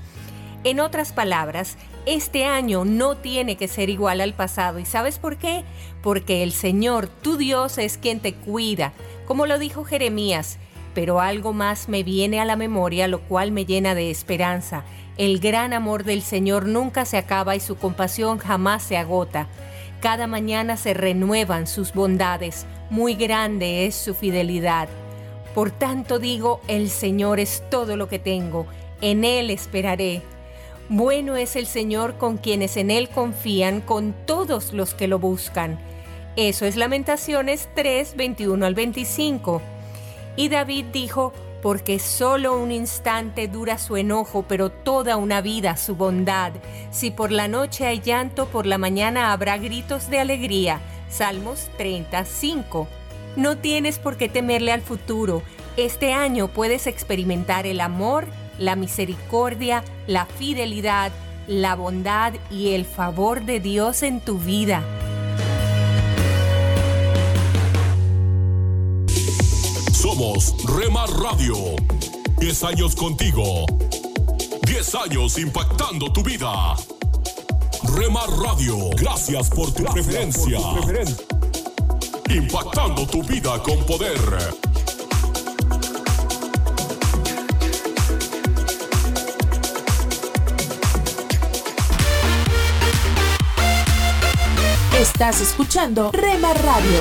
En otras palabras, este año no tiene que ser igual al pasado. ¿Y sabes por qué? Porque el Señor, tu Dios, es quien te cuida. Como lo dijo Jeremías, pero algo más me viene a la memoria, lo cual me llena de esperanza. El gran amor del Señor nunca se acaba y su compasión jamás se agota. Cada mañana se renuevan sus bondades, muy grande es su fidelidad. Por tanto digo, el Señor es todo lo que tengo, en Él esperaré. Bueno es el Señor con quienes en Él confían, con todos los que lo buscan. Eso es Lamentaciones 3, 21 al 25. Y David dijo, porque solo un instante dura su enojo, pero toda una vida su bondad. Si por la noche hay llanto, por la mañana habrá gritos de alegría. Salmos 35. No tienes por qué temerle al futuro. Este año puedes experimentar el amor, la misericordia, la fidelidad, la bondad y el favor de Dios en tu vida. Somos Rema Radio. 10 años contigo. 10 años impactando tu vida. Rema Radio, gracias por tu preferencia. Impactando tu vida con poder. Estás escuchando Rema Radio.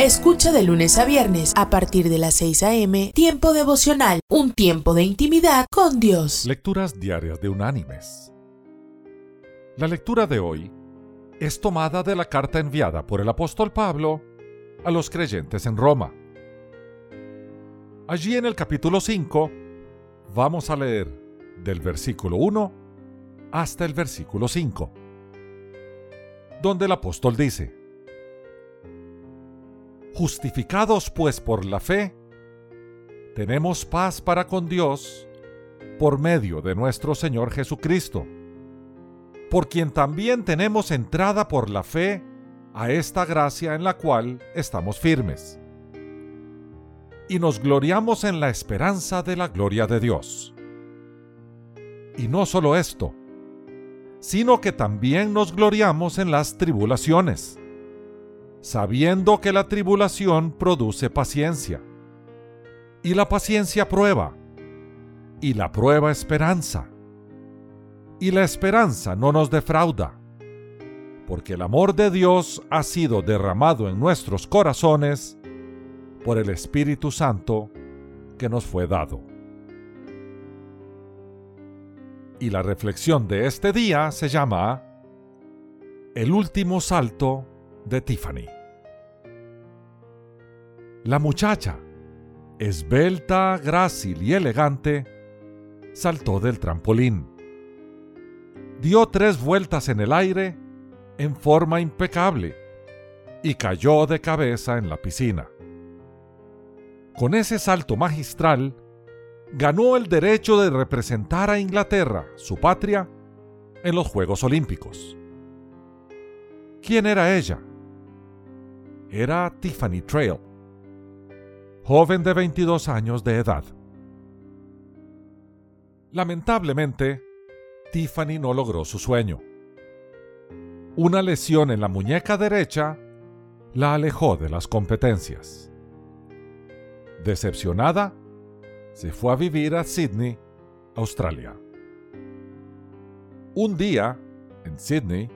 Escucha de lunes a viernes a partir de las 6 a.m. Tiempo devocional, un tiempo de intimidad con Dios. Lecturas diarias de Unánimes. La lectura de hoy es tomada de la carta enviada por el apóstol Pablo a los creyentes en Roma. Allí en el capítulo 5 vamos a leer del versículo 1 hasta el versículo 5, donde el apóstol dice, Justificados pues por la fe, tenemos paz para con Dios por medio de nuestro Señor Jesucristo, por quien también tenemos entrada por la fe a esta gracia en la cual estamos firmes. Y nos gloriamos en la esperanza de la gloria de Dios. Y no solo esto, sino que también nos gloriamos en las tribulaciones, sabiendo que la tribulación produce paciencia, y la paciencia prueba, y la prueba esperanza, y la esperanza no nos defrauda, porque el amor de Dios ha sido derramado en nuestros corazones por el Espíritu Santo que nos fue dado. Y la reflexión de este día se llama El último salto de Tiffany. La muchacha, esbelta, grácil y elegante, saltó del trampolín. Dio tres vueltas en el aire en forma impecable y cayó de cabeza en la piscina. Con ese salto magistral, ganó el derecho de representar a Inglaterra, su patria, en los Juegos Olímpicos. ¿Quién era ella? Era Tiffany Trail, joven de 22 años de edad. Lamentablemente, Tiffany no logró su sueño. Una lesión en la muñeca derecha la alejó de las competencias. Decepcionada, se fue a vivir a Sydney, Australia. Un día, en Sydney,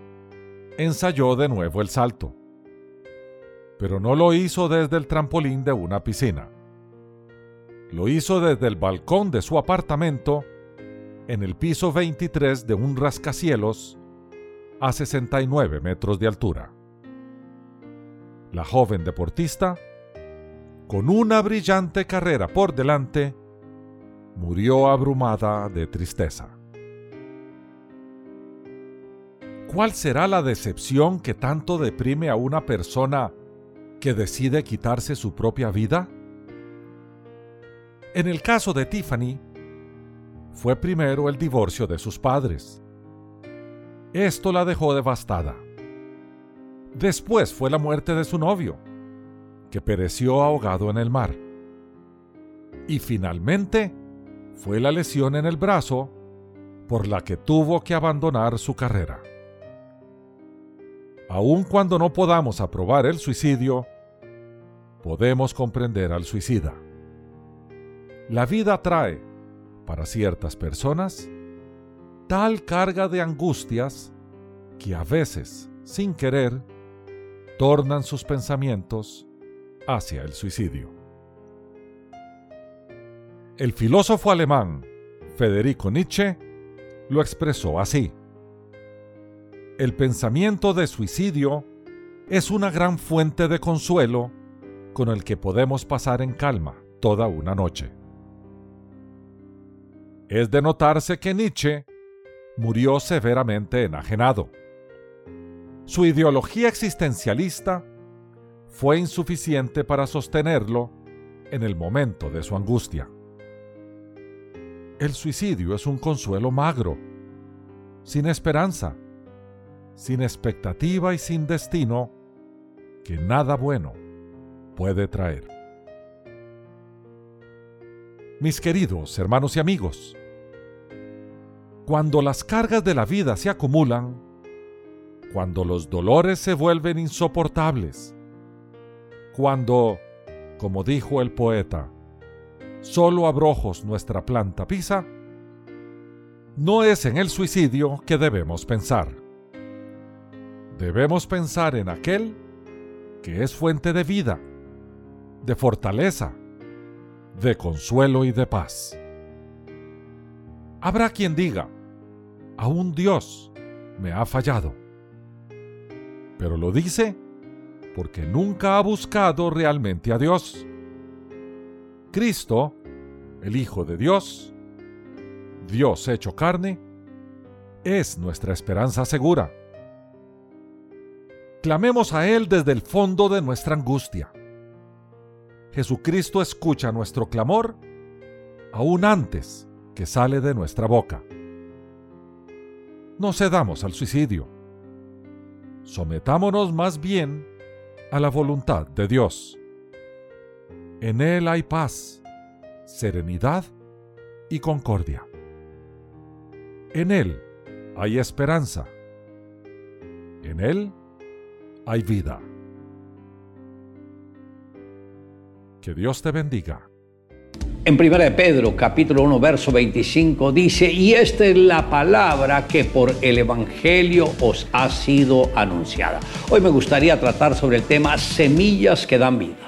ensayó de nuevo el salto, pero no lo hizo desde el trampolín de una piscina. Lo hizo desde el balcón de su apartamento en el piso 23 de un rascacielos a 69 metros de altura. La joven deportista, con una brillante carrera por delante, murió abrumada de tristeza. ¿Cuál será la decepción que tanto deprime a una persona que decide quitarse su propia vida? En el caso de Tiffany, fue primero el divorcio de sus padres. Esto la dejó devastada. Después fue la muerte de su novio, que pereció ahogado en el mar. Y finalmente fue la lesión en el brazo por la que tuvo que abandonar su carrera. Aun cuando no podamos aprobar el suicidio, podemos comprender al suicida. La vida trae, para ciertas personas, tal carga de angustias que a veces, sin querer, tornan sus pensamientos hacia el suicidio. El filósofo alemán Federico Nietzsche lo expresó así. El pensamiento de suicidio es una gran fuente de consuelo con el que podemos pasar en calma toda una noche. Es de notarse que Nietzsche murió severamente enajenado. Su ideología existencialista fue insuficiente para sostenerlo en el momento de su angustia. El suicidio es un consuelo magro, sin esperanza, sin expectativa y sin destino que nada bueno puede traer. Mis queridos hermanos y amigos, cuando las cargas de la vida se acumulan, cuando los dolores se vuelven insoportables, cuando, como dijo el poeta, solo abrojos nuestra planta pisa, no es en el suicidio que debemos pensar. Debemos pensar en aquel que es fuente de vida, de fortaleza, de consuelo y de paz. Habrá quien diga, aún Dios me ha fallado. Pero lo dice porque nunca ha buscado realmente a Dios. Cristo, el Hijo de Dios, Dios hecho carne, es nuestra esperanza segura. Clamemos a Él desde el fondo de nuestra angustia Jesucristo escucha nuestro clamor aún antes que sale de nuestra boca. No cedamos al suicidio. Sometámonos más bien a la voluntad de Dios. En Él hay paz, serenidad y concordia. En Él hay esperanza. En Él hay vida. Que Dios te bendiga. En 1 de Pedro, capítulo 1, verso 25, dice, y esta es la palabra que por el Evangelio os ha sido anunciada. Hoy me gustaría tratar sobre el tema semillas que dan vida.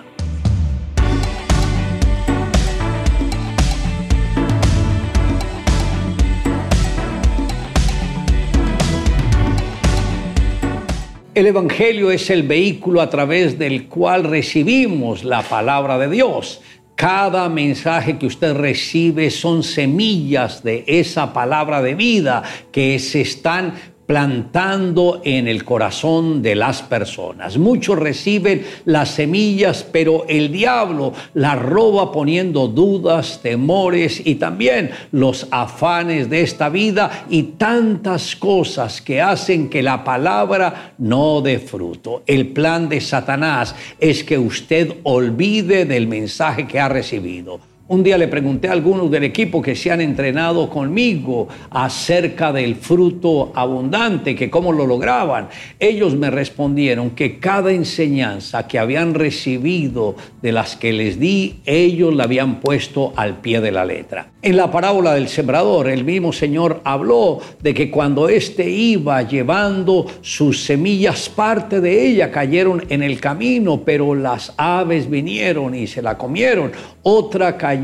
El Evangelio es el vehículo a través del cual recibimos la palabra de Dios. Cada mensaje que usted recibe son semillas de esa palabra de vida que se están plantando en el corazón de las personas. Muchos reciben las semillas, pero el diablo las roba poniendo dudas, temores y también los afanes de esta vida y tantas cosas que hacen que la palabra no dé fruto. El plan de Satanás es que usted olvide del mensaje que ha recibido un día le pregunté a algunos del equipo que se han entrenado conmigo acerca del fruto abundante, que cómo lo lograban. Ellos me respondieron que cada enseñanza que habían recibido de las que les di, ellos la habían puesto al pie de la letra. En la parábola del sembrador, el mismo Señor habló de que cuando éste iba llevando sus semillas, parte de ella cayeron en el camino, pero las aves vinieron y se la comieron. Otra cayó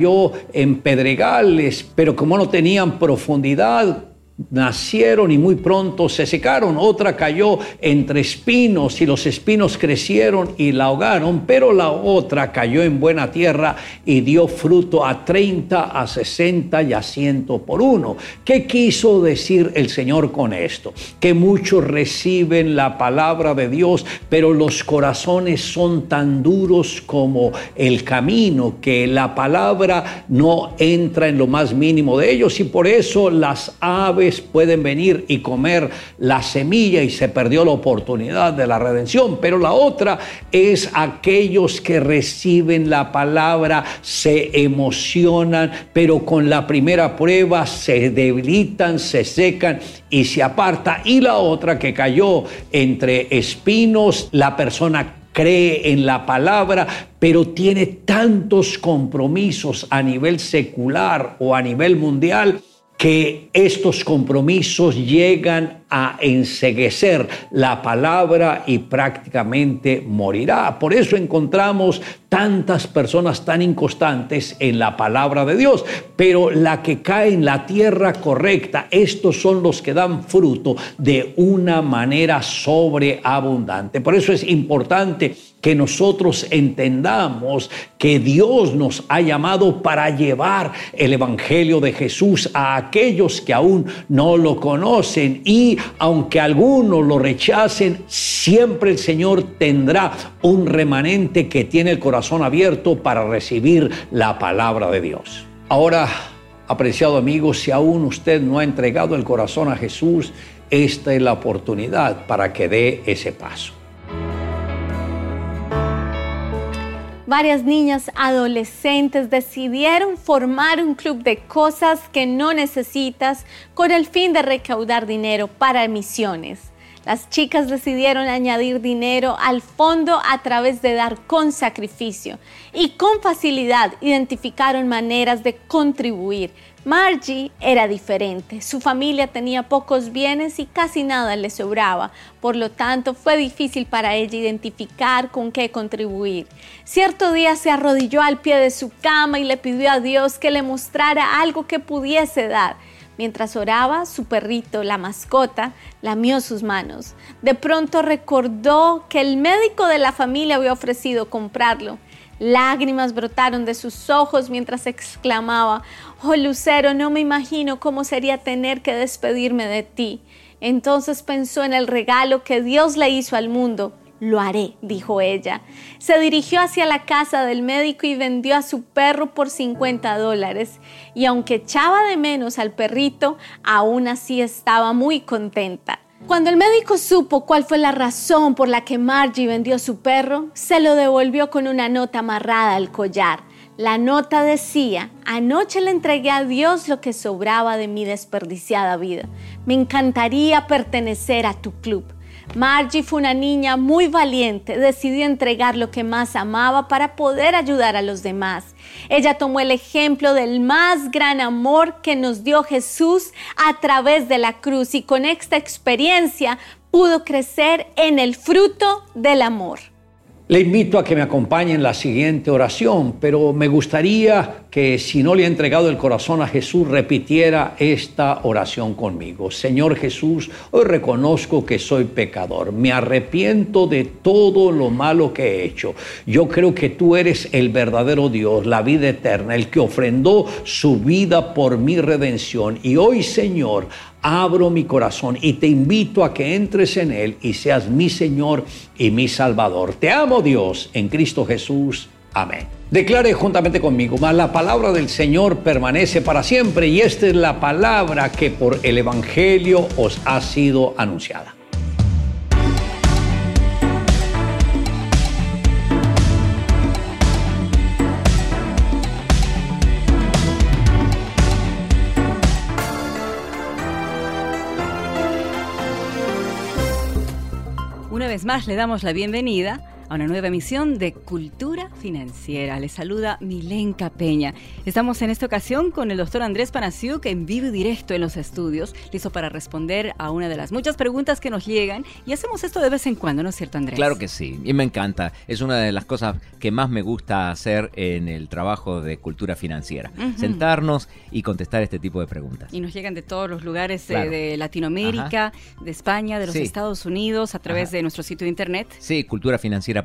en pedregales, pero como no tenían profundidad, nacieron y muy pronto se secaron. Otra cayó entre espinos y los espinos crecieron y la ahogaron, pero la otra cayó en buena tierra y dio fruto a 30, a 60 y a 100 por uno. ¿Qué quiso decir el Señor con esto? Que muchos reciben la palabra de Dios, pero los corazones son tan duros como el camino, que la palabra no entra en lo más mínimo de ellos y por eso las aves pueden venir y comer la semilla y se perdió la oportunidad de la redención. Pero la otra es aquellos que reciben la palabra, se emocionan, pero con la primera prueba se debilitan, se secan y se aparta. Y la otra que cayó entre espinos, la persona cree en la palabra, pero tiene tantos compromisos a nivel secular o a nivel mundial que estos compromisos llegan a enseguecer la palabra y prácticamente morirá. Por eso encontramos tantas personas tan inconstantes en la palabra de Dios, pero la que cae en la tierra correcta, estos son los que dan fruto de una manera sobreabundante. Por eso es importante que nosotros entendamos que Dios nos ha llamado para llevar el Evangelio de Jesús a aquellos que aún no lo conocen y aunque algunos lo rechacen, siempre el Señor tendrá un remanente que tiene el corazón abierto para recibir la palabra de Dios. Ahora, apreciado amigo, si aún usted no ha entregado el corazón a Jesús, esta es la oportunidad para que dé ese paso. Varias niñas adolescentes decidieron formar un club de cosas que no necesitas con el fin de recaudar dinero para misiones. Las chicas decidieron añadir dinero al fondo a través de dar con sacrificio y con facilidad identificaron maneras de contribuir Margie era diferente. Su familia tenía pocos bienes y casi nada le sobraba. Por lo tanto, fue difícil para ella identificar con qué contribuir. Cierto día se arrodilló al pie de su cama y le pidió a Dios que le mostrara algo que pudiese dar. Mientras oraba, su perrito, la mascota, lamió sus manos. De pronto recordó que el médico de la familia había ofrecido comprarlo. Lágrimas brotaron de sus ojos mientras exclamaba, Oh Lucero, no me imagino cómo sería tener que despedirme de ti. Entonces pensó en el regalo que Dios le hizo al mundo. Lo haré, dijo ella. Se dirigió hacia la casa del médico y vendió a su perro por 50 dólares. Y aunque echaba de menos al perrito, aún así estaba muy contenta. Cuando el médico supo cuál fue la razón por la que Margie vendió su perro, se lo devolvió con una nota amarrada al collar. La nota decía, anoche le entregué a Dios lo que sobraba de mi desperdiciada vida. Me encantaría pertenecer a tu club. Margie fue una niña muy valiente, decidió entregar lo que más amaba para poder ayudar a los demás. Ella tomó el ejemplo del más gran amor que nos dio Jesús a través de la cruz y con esta experiencia pudo crecer en el fruto del amor. Le invito a que me acompañe en la siguiente oración, pero me gustaría que si no le ha entregado el corazón a Jesús, repitiera esta oración conmigo. Señor Jesús, hoy reconozco que soy pecador, me arrepiento de todo lo malo que he hecho. Yo creo que tú eres el verdadero Dios, la vida eterna, el que ofrendó su vida por mi redención. Y hoy, Señor, abro mi corazón y te invito a que entres en él y seas mi Señor y mi Salvador. Te amo Dios en Cristo Jesús. Amén. Declare juntamente conmigo, mas la palabra del Señor permanece para siempre y esta es la palabra que por el Evangelio os ha sido anunciada. Vez más le damos la bienvenida a una nueva emisión de Cultura Financiera. Les saluda Milenka Peña. Estamos en esta ocasión con el doctor Andrés Panasiuk en vivo y directo en los estudios, listo para responder a una de las muchas preguntas que nos llegan. Y hacemos esto de vez en cuando, ¿no es cierto, Andrés? Claro que sí, y me encanta. Es una de las cosas que más me gusta hacer en el trabajo de Cultura Financiera. Sentarnos y contestar este tipo de preguntas. Y nos llegan de todos los lugares Claro. de Latinoamérica, de España, de los Sí. Estados Unidos, a través de nuestro sitio de internet. Sí,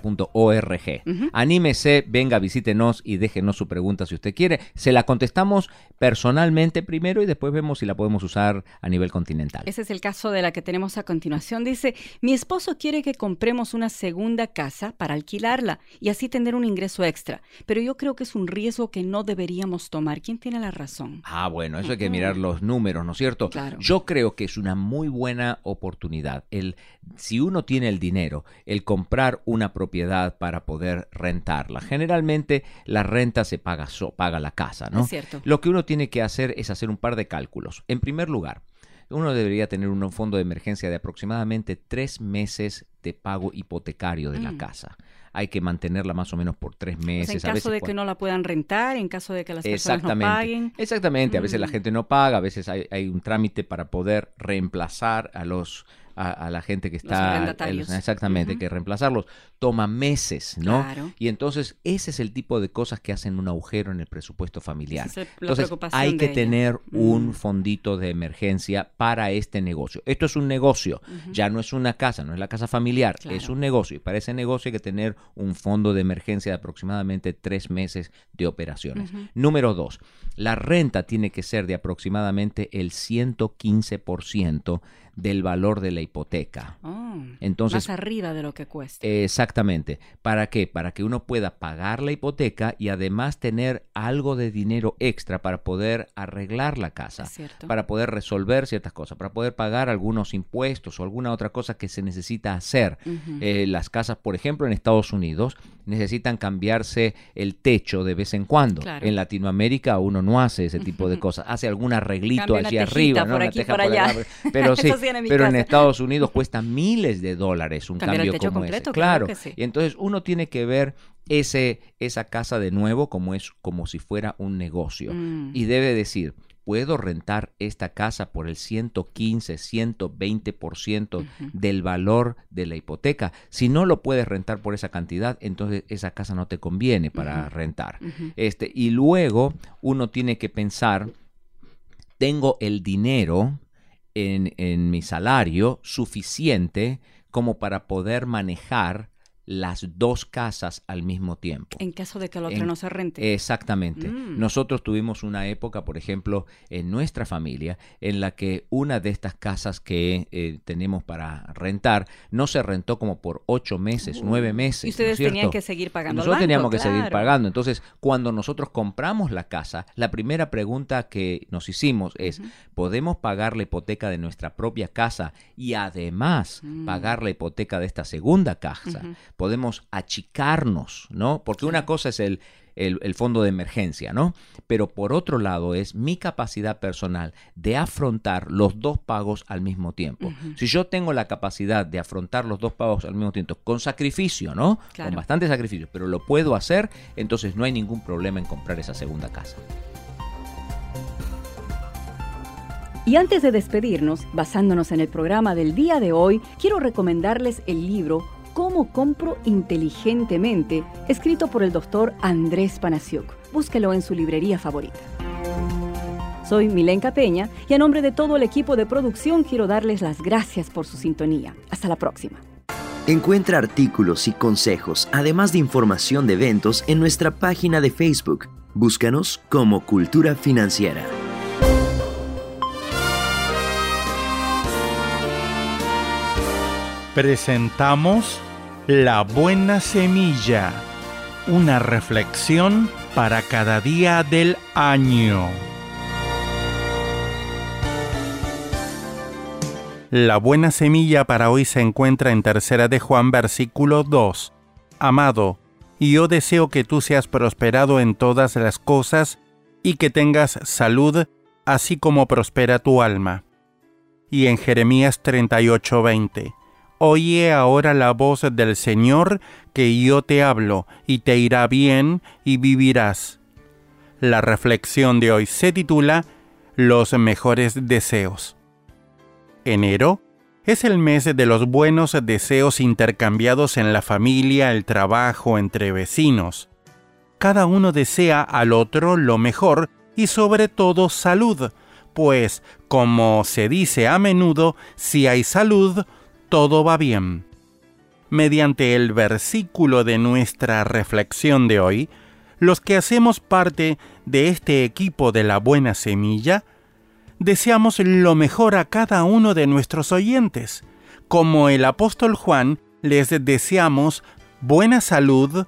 culturafinanciera.org. Anímese, venga, visítenos y déjenos su pregunta si usted quiere. Se la contestamos personalmente primero y después vemos si la podemos usar a nivel continental. Ese es el caso de la que tenemos a continuación. Dice, mi esposo quiere que compremos una segunda casa para alquilarla y así tener un ingreso extra, pero yo creo que es un riesgo que no deberíamos tomar. ¿Quién tiene la razón? Ah, bueno, eso hay que mirar los números, ¿no es cierto? Claro. Yo creo que es una muy buena oportunidad. El, si uno tiene el dinero, el comprar una propiedad para poder rentarla. Generalmente la renta se paga, so- paga la casa, ¿no? Es cierto. Lo que uno tiene que hacer es hacer un par de cálculos. En primer lugar, uno debería tener un fondo de emergencia de aproximadamente tres meses de pago hipotecario de la Mm. casa. Hay que mantenerla más o menos por tres meses. en a caso veces de que no la puedan rentar, en caso de que las personas no paguen. Exactamente. A veces la Mm. gente no paga, a veces hay, hay un trámite para poder reemplazar a los a, a la gente que está exactamente Ujú. que reemplazarlos toma meses no Claro. y entonces ese es el tipo de cosas que hacen un agujero en el presupuesto familiar es entonces hay que ella. tener un Mm. fondito de emergencia para este negocio esto es un negocio ya no es una casa no es la casa familiar es un negocio y para ese negocio hay que tener un fondo de emergencia de aproximadamente tres meses de operaciones. Número dos, la renta tiene que ser de aproximadamente el 115% del valor de la hipoteca. Oh, Entonces, más arriba de lo que cuesta. Exactamente. ¿Para qué? Para que uno pueda pagar la hipoteca y además tener algo de dinero extra para poder arreglar la casa, para poder resolver ciertas cosas, para poder pagar algunos impuestos o alguna otra cosa que se necesita hacer. Eh, las casas, por ejemplo, en Estados Unidos necesitan cambiarse el techo de vez en cuando. Claro. En Latinoamérica uno no hace ese tipo de cosas, hace algún arreglito Cambia allí arriba, ¿no? por aquí, allá. pero sí, Mi pero en. Estados Unidos cuesta miles de dólares un Cambiar el cambio techo como completo, ese. claro Claro. sí. Y entonces uno tiene que ver ese, esa casa de nuevo como es como si fuera un negocio Mm. y debe decir puedo rentar esta casa por el 115, 120% del valor de la hipoteca. Si no lo puedes rentar por esa cantidad, entonces esa casa no te conviene para rentar. Este, y luego uno tiene que pensar, tengo el dinero en, en mi salario suficiente como para poder manejar las dos casas al mismo tiempo. En caso de que la otra En- no se rente. Exactamente. Mm. Nosotros tuvimos una época, por ejemplo, en nuestra familia, en la que una de estas casas que eh, tenemos para rentar no se rentó como por ocho meses, nueve meses. Y ¿no ustedes tenían que seguir pagando al Nosotros banco, teníamos que seguir pagando. Entonces, cuando nosotros compramos la casa, la primera pregunta que nos hicimos es, ¿podemos pagar la hipoteca de nuestra propia casa y además Mm. pagar la hipoteca de esta segunda casa? Podemos achicarnos, ¿no? Porque una cosa es el, el, el fondo de emergencia, ¿no? Pero por otro lado es mi capacidad personal de afrontar los dos pagos al mismo tiempo. Si yo tengo la capacidad de afrontar los dos pagos al mismo tiempo, con sacrificio, ¿no? Claro. Con bastante sacrificio, pero lo puedo hacer, entonces no hay ningún problema en comprar esa segunda casa. Y antes de despedirnos, basándonos en el programa del día de hoy, quiero recomendarles el libro Cómo compro inteligentemente, escrito por el doctor Andrés Panasiuk. Búsquelo en su librería favorita. Soy Milenka Peña y a nombre de todo el equipo de producción quiero darles las gracias por su sintonía. Hasta la próxima. Encuentra artículos y consejos, además de información de eventos en nuestra página de Facebook. Búscanos como Cultura Financiera. Presentamos La Buena Semilla, una reflexión para cada día del año. La buena semilla para hoy se encuentra en Tercera de Juan versículo 2. Amado, yo deseo que tú seas prosperado en todas las cosas y que tengas salud, así como prospera tu alma. Y en Jeremías 38:20. Oye ahora la voz del Señor, que yo te hablo, y te irá bien, y vivirás. La reflexión de hoy se titula Los mejores deseos. Enero es el mes de los buenos deseos intercambiados en la familia, el trabajo, entre vecinos. Cada uno desea al otro lo mejor y sobre todo salud, pues, como se dice a menudo, si hay salud, todo va bien. Mediante el versículo de nuestra reflexión de hoy, los que hacemos parte de este equipo de la buena semilla, deseamos lo mejor a cada uno de nuestros oyentes. Como el apóstol Juan, les deseamos buena salud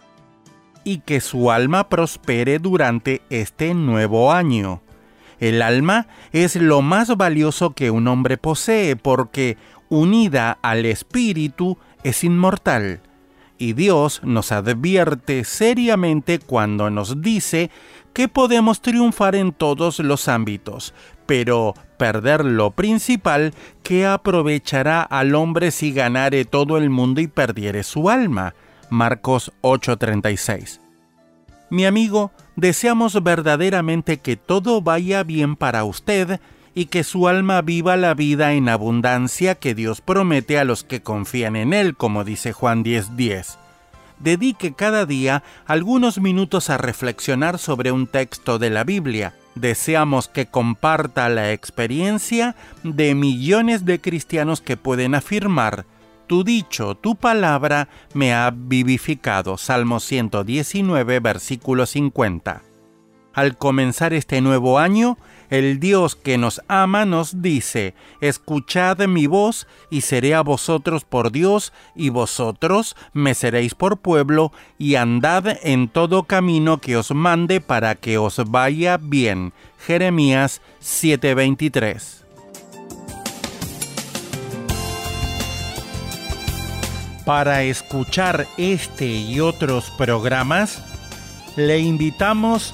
y que su alma prospere durante este nuevo año. El alma es lo más valioso que un hombre posee porque unida al espíritu es inmortal. Y Dios nos advierte seriamente cuando nos dice que podemos triunfar en todos los ámbitos, pero perder lo principal que aprovechará al hombre si ganare todo el mundo y perdiere su alma. Marcos 8:36. Mi amigo, deseamos verdaderamente que todo vaya bien para usted y que su alma viva la vida en abundancia que Dios promete a los que confían en Él, como dice Juan 10:10. Dedique cada día algunos minutos a reflexionar sobre un texto de la Biblia. Deseamos que comparta la experiencia de millones de cristianos que pueden afirmar, tu dicho, tu palabra me ha vivificado. Salmo 119, versículo 50. Al comenzar este nuevo año, el Dios que nos ama nos dice, escuchad mi voz y seré a vosotros por Dios y vosotros me seréis por pueblo y andad en todo camino que os mande para que os vaya bien. Jeremías 7:23 Para escuchar este y otros programas, le invitamos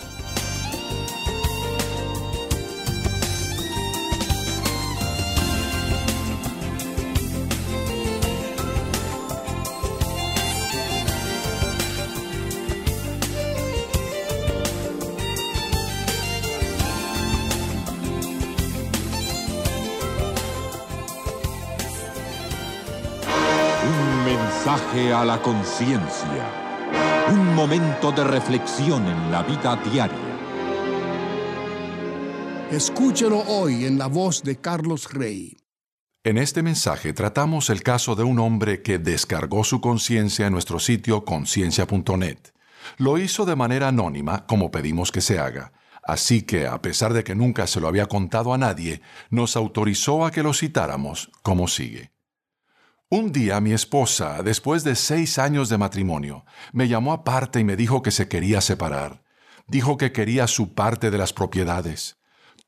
a la conciencia. Un momento de reflexión en la vida diaria. Escúchelo hoy en la voz de Carlos Rey. En este mensaje tratamos el caso de un hombre que descargó su conciencia en nuestro sitio conciencia.net. Lo hizo de manera anónima, como pedimos que se haga. Así que, a pesar de que nunca se lo había contado a nadie, nos autorizó a que lo citáramos como sigue. Un día mi esposa, después de seis años de matrimonio, me llamó aparte y me dijo que se quería separar. Dijo que quería su parte de las propiedades.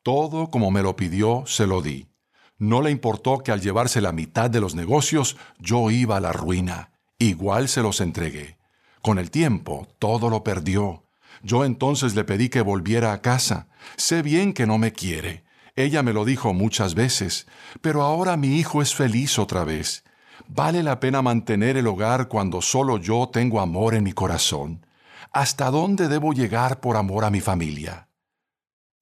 Todo como me lo pidió, se lo di. No le importó que al llevarse la mitad de los negocios yo iba a la ruina. Igual se los entregué. Con el tiempo, todo lo perdió. Yo entonces le pedí que volviera a casa. Sé bien que no me quiere. Ella me lo dijo muchas veces, pero ahora mi hijo es feliz otra vez. ¿Vale la pena mantener el hogar cuando solo yo tengo amor en mi corazón? ¿Hasta dónde debo llegar por amor a mi familia?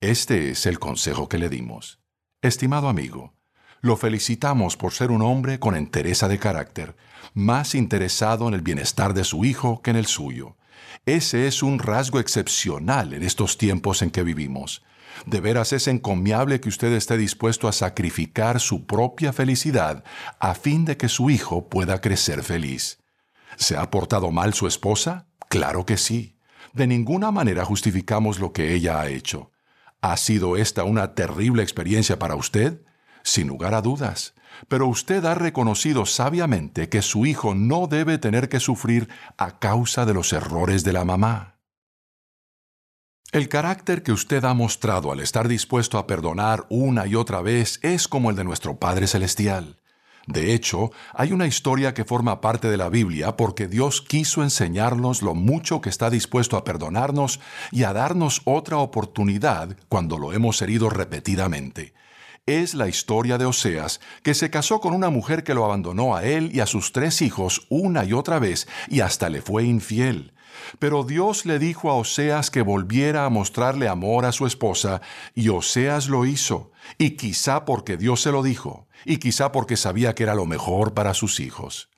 Este es el consejo que le dimos. Estimado amigo, lo felicitamos por ser un hombre con entereza de carácter, más interesado en el bienestar de su hijo que en el suyo. Ese es un rasgo excepcional en estos tiempos en que vivimos. De veras es encomiable que usted esté dispuesto a sacrificar su propia felicidad a fin de que su hijo pueda crecer feliz. ¿Se ha portado mal su esposa? Claro que sí. De ninguna manera justificamos lo que ella ha hecho. ¿Ha sido esta una terrible experiencia para usted? Sin lugar a dudas. Pero usted ha reconocido sabiamente que su hijo no debe tener que sufrir a causa de los errores de la mamá. El carácter que usted ha mostrado al estar dispuesto a perdonar una y otra vez es como el de nuestro Padre Celestial. De hecho, hay una historia que forma parte de la Biblia porque Dios quiso enseñarnos lo mucho que está dispuesto a perdonarnos y a darnos otra oportunidad cuando lo hemos herido repetidamente. Es la historia de Oseas, que se casó con una mujer que lo abandonó a él y a sus tres hijos una y otra vez y hasta le fue infiel. Pero Dios le dijo a Oseas que volviera a mostrarle amor a su esposa, y Oseas lo hizo, y quizá porque Dios se lo dijo, y quizá porque sabía que era lo mejor para sus hijos.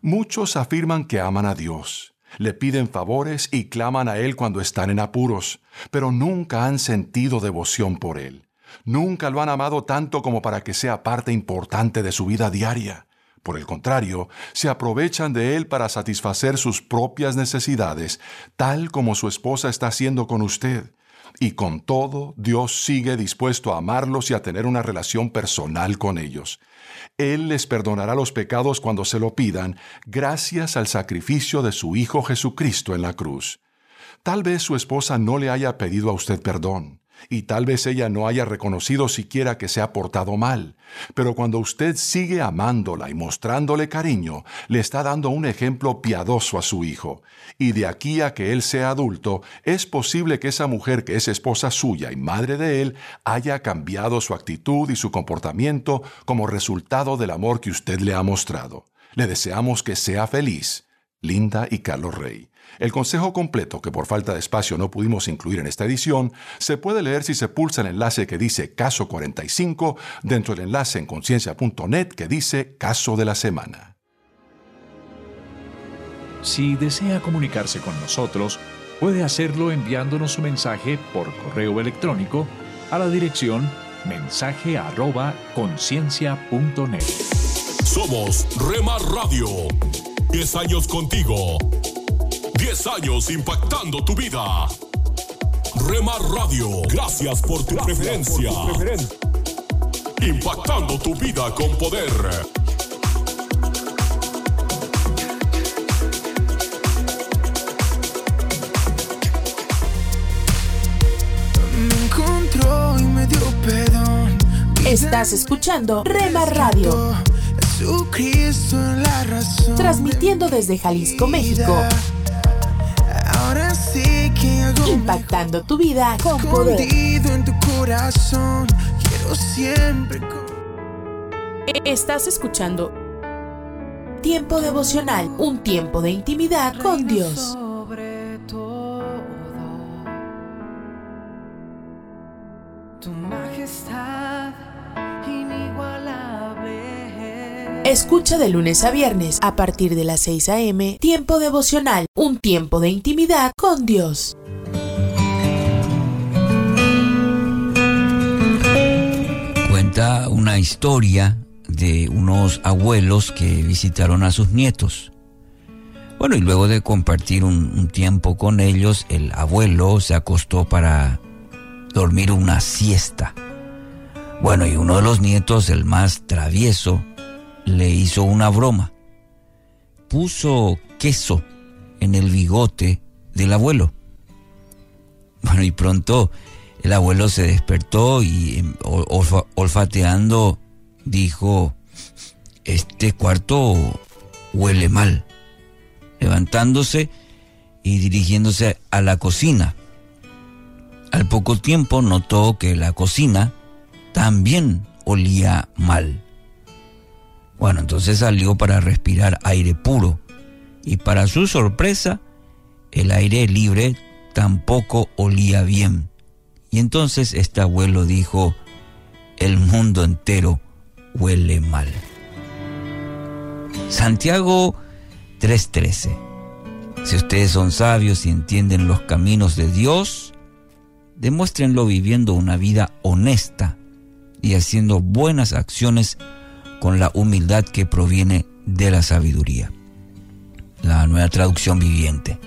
Muchos afirman que aman a Dios, le piden favores y claman a Él cuando están en apuros, pero nunca han sentido devoción por Él. Nunca lo han amado tanto como para que sea parte importante de su vida diaria. Por el contrario, se aprovechan de él para satisfacer sus propias necesidades, tal como su esposa está haciendo con usted. Y con todo, Dios sigue dispuesto a amarlos y a tener una relación personal con ellos. Él les perdonará los pecados cuando se lo pidan, gracias al sacrificio de su Hijo Jesucristo en la cruz. Tal vez su esposa no le haya pedido a usted perdón y tal vez ella no haya reconocido siquiera que se ha portado mal, pero cuando usted sigue amándola y mostrándole cariño, le está dando un ejemplo piadoso a su hijo, y de aquí a que él sea adulto, es posible que esa mujer que es esposa suya y madre de él haya cambiado su actitud y su comportamiento como resultado del amor que usted le ha mostrado. Le deseamos que sea feliz. Linda y Carlos Rey. El consejo completo, que por falta de espacio no pudimos incluir en esta edición, se puede leer si se pulsa el enlace que dice Caso 45 dentro del enlace en conciencia.net que dice Caso de la Semana. Si desea comunicarse con nosotros, puede hacerlo enviándonos su mensaje por correo electrónico a la dirección mensaje@conciencia.net. Somos Remar Radio. 10 años contigo 10 años impactando tu vida. Remar Radio, gracias por tu preferencia. Impactando tu vida con poder. Me encontró y me dio perdón. Estás escuchando Remar Radio. Jesucristo en la razón. Transmitiendo desde Jalisco, México. Impactando tu vida con poder. escondido en tu corazón. Quiero siempre. Estás escuchando Tiempo devocional, un tiempo de intimidad con Dios. Escucha de lunes a viernes a partir de las 6 a.m. Tiempo devocional, un tiempo de intimidad con Dios. Cuenta una historia de unos abuelos que visitaron a sus nietos. Bueno, y luego de compartir un, un tiempo con ellos, el abuelo se acostó para dormir una siesta. Bueno, y uno de los nietos, el más travieso, le hizo una broma. Puso queso en el bigote del abuelo. Bueno, y pronto el abuelo se despertó y em, ol- olfa- olfateando dijo, este cuarto huele mal. Levantándose y dirigiéndose a la cocina. Al poco tiempo notó que la cocina también olía mal. Bueno, entonces salió para respirar aire puro y para su sorpresa El aire libre tampoco olía bien. Y entonces este abuelo dijo, el mundo entero huele mal. Santiago 3:13. Si ustedes son sabios y entienden los caminos de Dios, demuéstrenlo viviendo una vida honesta y haciendo buenas acciones con la humildad que proviene de la sabiduría. La nueva traducción viviente.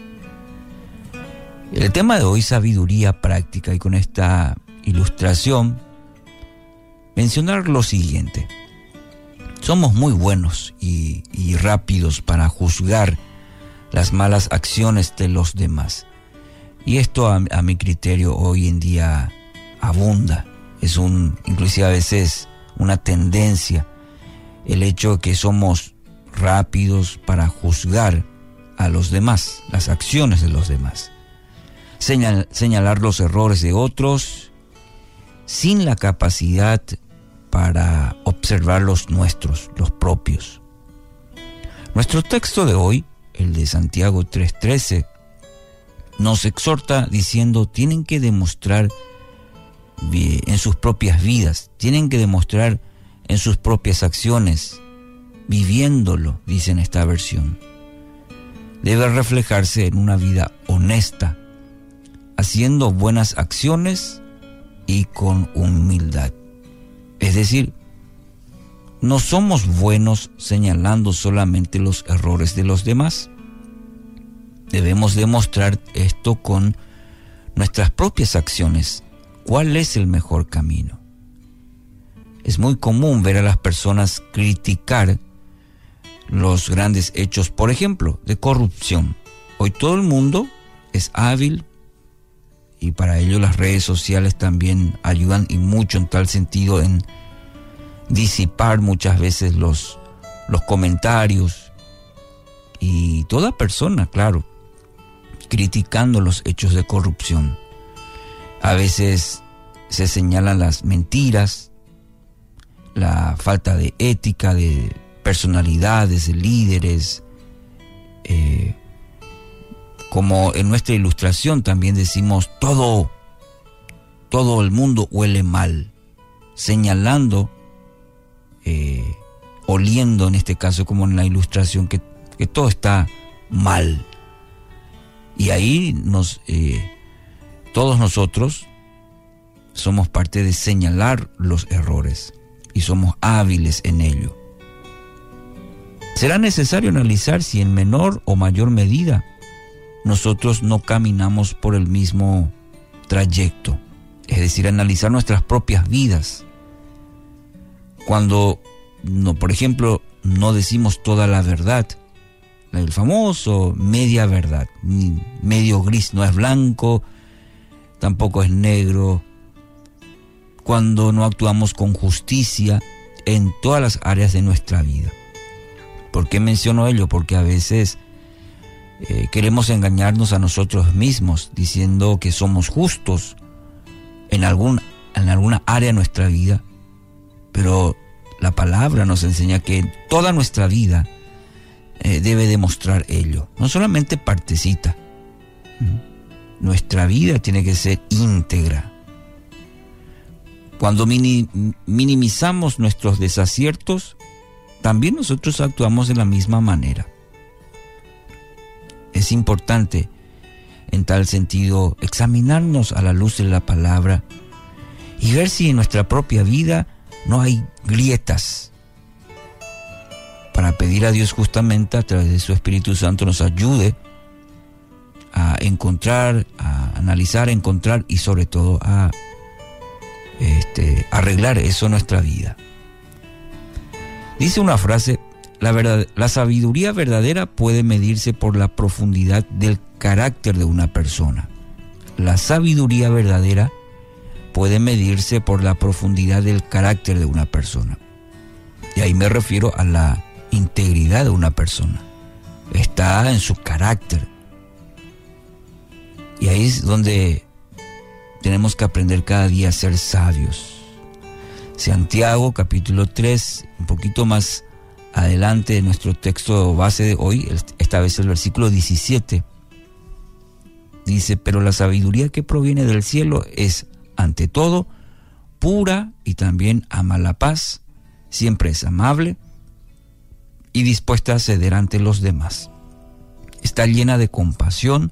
El tema de hoy, sabiduría práctica, y con esta ilustración, mencionar lo siguiente. Somos muy buenos y, rápidos para juzgar las malas acciones de los demás. Y esto a, a, mi criterio hoy en día abunda. Es un, inclusive a veces, una tendencia. El hecho de que somos rápidos para juzgar a los demás, las acciones de los demás. Señal, señalar los errores de otros sin la capacidad para observar los nuestros, los propios. Nuestro texto de hoy, el de Santiago 3:13, nos exhorta diciendo, tienen que demostrar en sus propias vidas, tienen que demostrar en sus propias acciones, viviéndolo, dice en esta versión. Debe reflejarse en una vida honesta, haciendo buenas acciones y con humildad. Es decir, no somos buenos señalando solamente los errores de los demás. Debemos demostrar esto con nuestras propias acciones. ¿Cuál es el mejor camino? Es muy común ver a las personas criticar los grandes hechos, por ejemplo, de corrupción. Hoy todo el mundo es hábil y para ello las redes sociales también ayudan y mucho en tal sentido en disipar muchas veces los, los comentarios y toda persona, claro, criticando los hechos de corrupción. A veces se señalan las mentiras, la falta de ética de personalidades, de líderes, eh, como en nuestra ilustración también decimos todo, todo el mundo huele mal, señalando, eh, oliendo en este caso como en la ilustración que, que todo está mal. Y ahí nos, eh, todos nosotros somos parte de señalar los errores y somos hábiles en ello. Será necesario analizar si en menor o mayor medida nosotros no caminamos por el mismo trayecto, es decir, analizar nuestras propias vidas. Cuando, no, por ejemplo, no decimos toda la verdad, el famoso media verdad, medio gris, no es blanco, tampoco es negro, cuando no actuamos con justicia en todas las áreas de nuestra vida. ¿Por qué menciono ello? Porque a veces eh, queremos engañarnos a nosotros mismos diciendo que somos justos en, algún, en alguna área de nuestra vida, pero la palabra nos enseña que toda nuestra vida eh, debe demostrar ello, no solamente partecita. Nuestra vida tiene que ser íntegra. Cuando minimizamos nuestros desaciertos, también nosotros actuamos de la misma manera. Es importante, en tal sentido, examinarnos a la luz de la palabra y ver si en nuestra propia vida no hay grietas para pedir a Dios justamente a través de su Espíritu Santo nos ayude a encontrar, a analizar, a encontrar y sobre todo a este, arreglar eso nuestra vida. Dice una frase la, verdad, la sabiduría verdadera puede medirse por la profundidad del carácter de una persona. La sabiduría verdadera puede medirse por la profundidad del carácter de una persona. Y ahí me refiero a la integridad de una persona. Está en su carácter. Y ahí es donde tenemos que aprender cada día a ser sabios. Santiago capítulo 3, un poquito más adelante de nuestro texto base de hoy, esta vez el versículo 17, Dice, pero la sabiduría que proviene del cielo es, ante todo, pura y también ama la paz, siempre es amable y dispuesta a ceder ante los demás. Está llena de compasión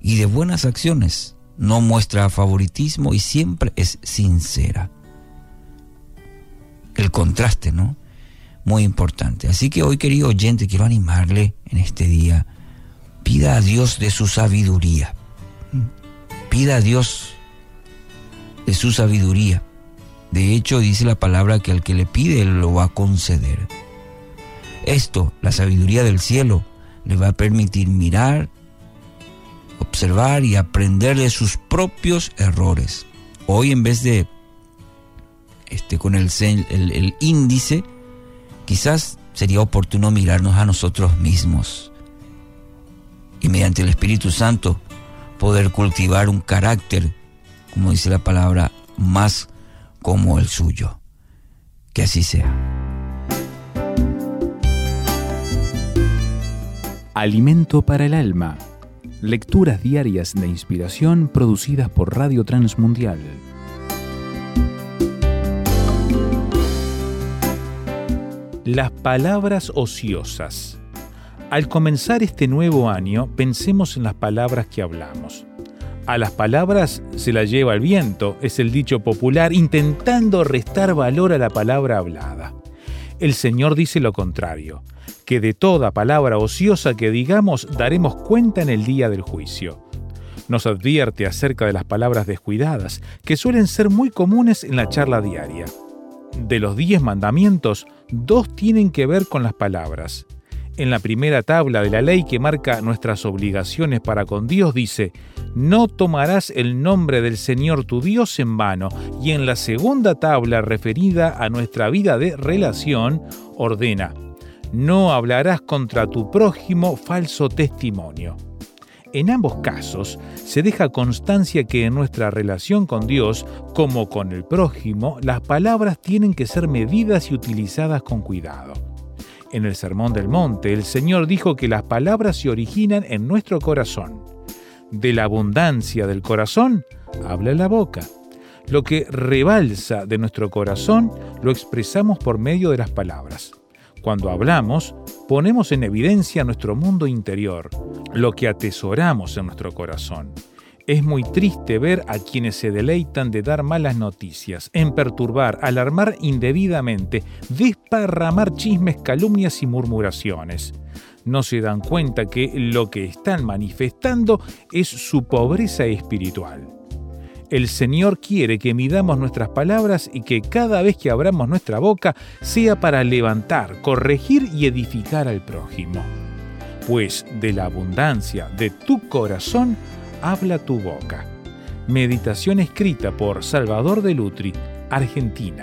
y de buenas acciones, no muestra favoritismo y siempre es sincera. El contraste, ¿no? Muy importante. Así que hoy, querido oyente, quiero animarle en este día. Pida a Dios de su sabiduría. Pida a Dios de su sabiduría. De hecho, dice la palabra que al que le pide, lo va a conceder. Esto, la sabiduría del cielo, le va a permitir mirar, observar y aprender de sus propios errores. Hoy en vez de este, con el, el, el índice, quizás sería oportuno mirarnos a nosotros mismos y mediante el Espíritu Santo poder cultivar un carácter, como dice la palabra, más como el suyo. Que así sea. Alimento para el alma. Lecturas diarias de inspiración producidas por Radio Transmundial. Las palabras ociosas. Al comenzar este nuevo año, pensemos en las palabras que hablamos. A las palabras se las lleva el viento, es el dicho popular, intentando restar valor a la palabra hablada. El Señor dice lo contrario que de toda palabra ociosa que digamos daremos cuenta en el día del juicio. Nos advierte acerca de las palabras descuidadas, que suelen ser muy comunes en la charla diaria. De los diez mandamientos, dos tienen que ver con las palabras. En la primera tabla de la ley que marca nuestras obligaciones para con Dios dice, no tomarás el nombre del Señor tu Dios en vano. Y en la segunda tabla referida a nuestra vida de relación, ordena, no hablarás contra tu prójimo falso testimonio. En ambos casos, se deja constancia que en nuestra relación con Dios, como con el prójimo, las palabras tienen que ser medidas y utilizadas con cuidado. En el Sermón del Monte, el Señor dijo que las palabras se originan en nuestro corazón. De la abundancia del corazón, habla la boca. Lo que rebalsa de nuestro corazón lo expresamos por medio de las palabras. Cuando hablamos, ponemos en evidencia nuestro mundo interior, lo que atesoramos en nuestro corazón. Es muy triste ver a quienes se deleitan de dar malas noticias, en perturbar, alarmar indebidamente, desparramar chismes, calumnias y murmuraciones. No se dan cuenta que lo que están manifestando es su pobreza espiritual. El Señor quiere que midamos nuestras palabras y que cada vez que abramos nuestra boca sea para levantar, corregir y edificar al prójimo. Pues de la abundancia de tu corazón habla tu boca. Meditación escrita por Salvador de Lutri, Argentina.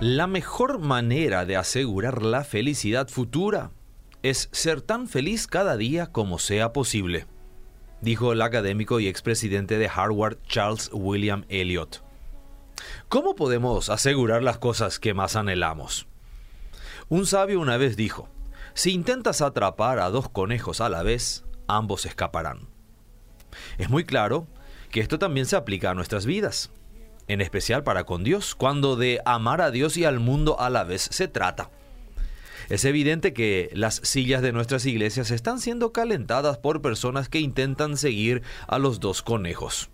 La mejor manera de asegurar la felicidad futura es ser tan feliz cada día como sea posible, dijo el académico y expresidente de Harvard Charles William Eliot. ¿Cómo podemos asegurar las cosas que más anhelamos? Un sabio una vez dijo, si intentas atrapar a dos conejos a la vez, ambos escaparán. Es muy claro que esto también se aplica a nuestras vidas en especial para con Dios, cuando de amar a Dios y al mundo a la vez se trata. Es evidente que las sillas de nuestras iglesias están siendo calentadas por personas que intentan seguir a los dos conejos.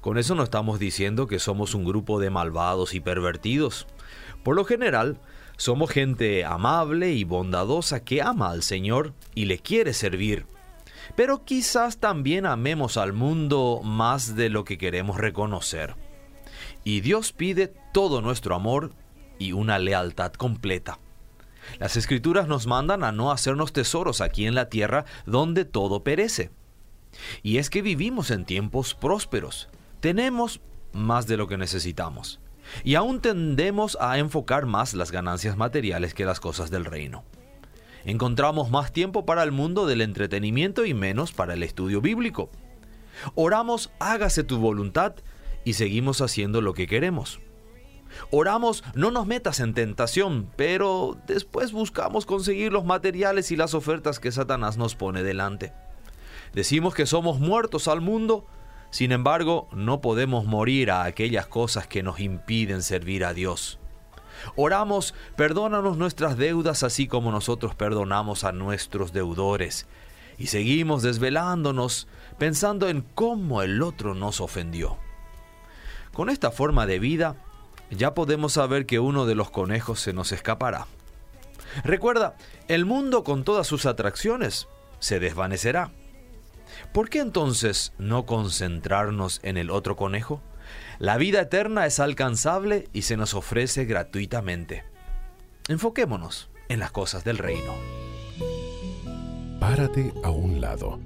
Con eso no estamos diciendo que somos un grupo de malvados y pervertidos. Por lo general, Somos gente amable y bondadosa que ama al Señor y le quiere servir. Pero quizás también amemos al mundo más de lo que queremos reconocer. Y Dios pide todo nuestro amor y una lealtad completa. Las escrituras nos mandan a no hacernos tesoros aquí en la tierra donde todo perece. Y es que vivimos en tiempos prósperos. Tenemos más de lo que necesitamos. Y aún tendemos a enfocar más las ganancias materiales que las cosas del reino. Encontramos más tiempo para el mundo del entretenimiento y menos para el estudio bíblico. Oramos, hágase tu voluntad y seguimos haciendo lo que queremos. Oramos, no nos metas en tentación, pero después buscamos conseguir los materiales y las ofertas que Satanás nos pone delante. Decimos que somos muertos al mundo, sin embargo, no podemos morir a aquellas cosas que nos impiden servir a Dios. Oramos, perdónanos nuestras deudas así como nosotros perdonamos a nuestros deudores. Y seguimos desvelándonos pensando en cómo el otro nos ofendió. Con esta forma de vida, ya podemos saber que uno de los conejos se nos escapará. Recuerda, el mundo con todas sus atracciones se desvanecerá. ¿Por qué entonces no concentrarnos en el otro conejo? La vida eterna es alcanzable y se nos ofrece gratuitamente. Enfoquémonos en las cosas del reino. Párate a un lado.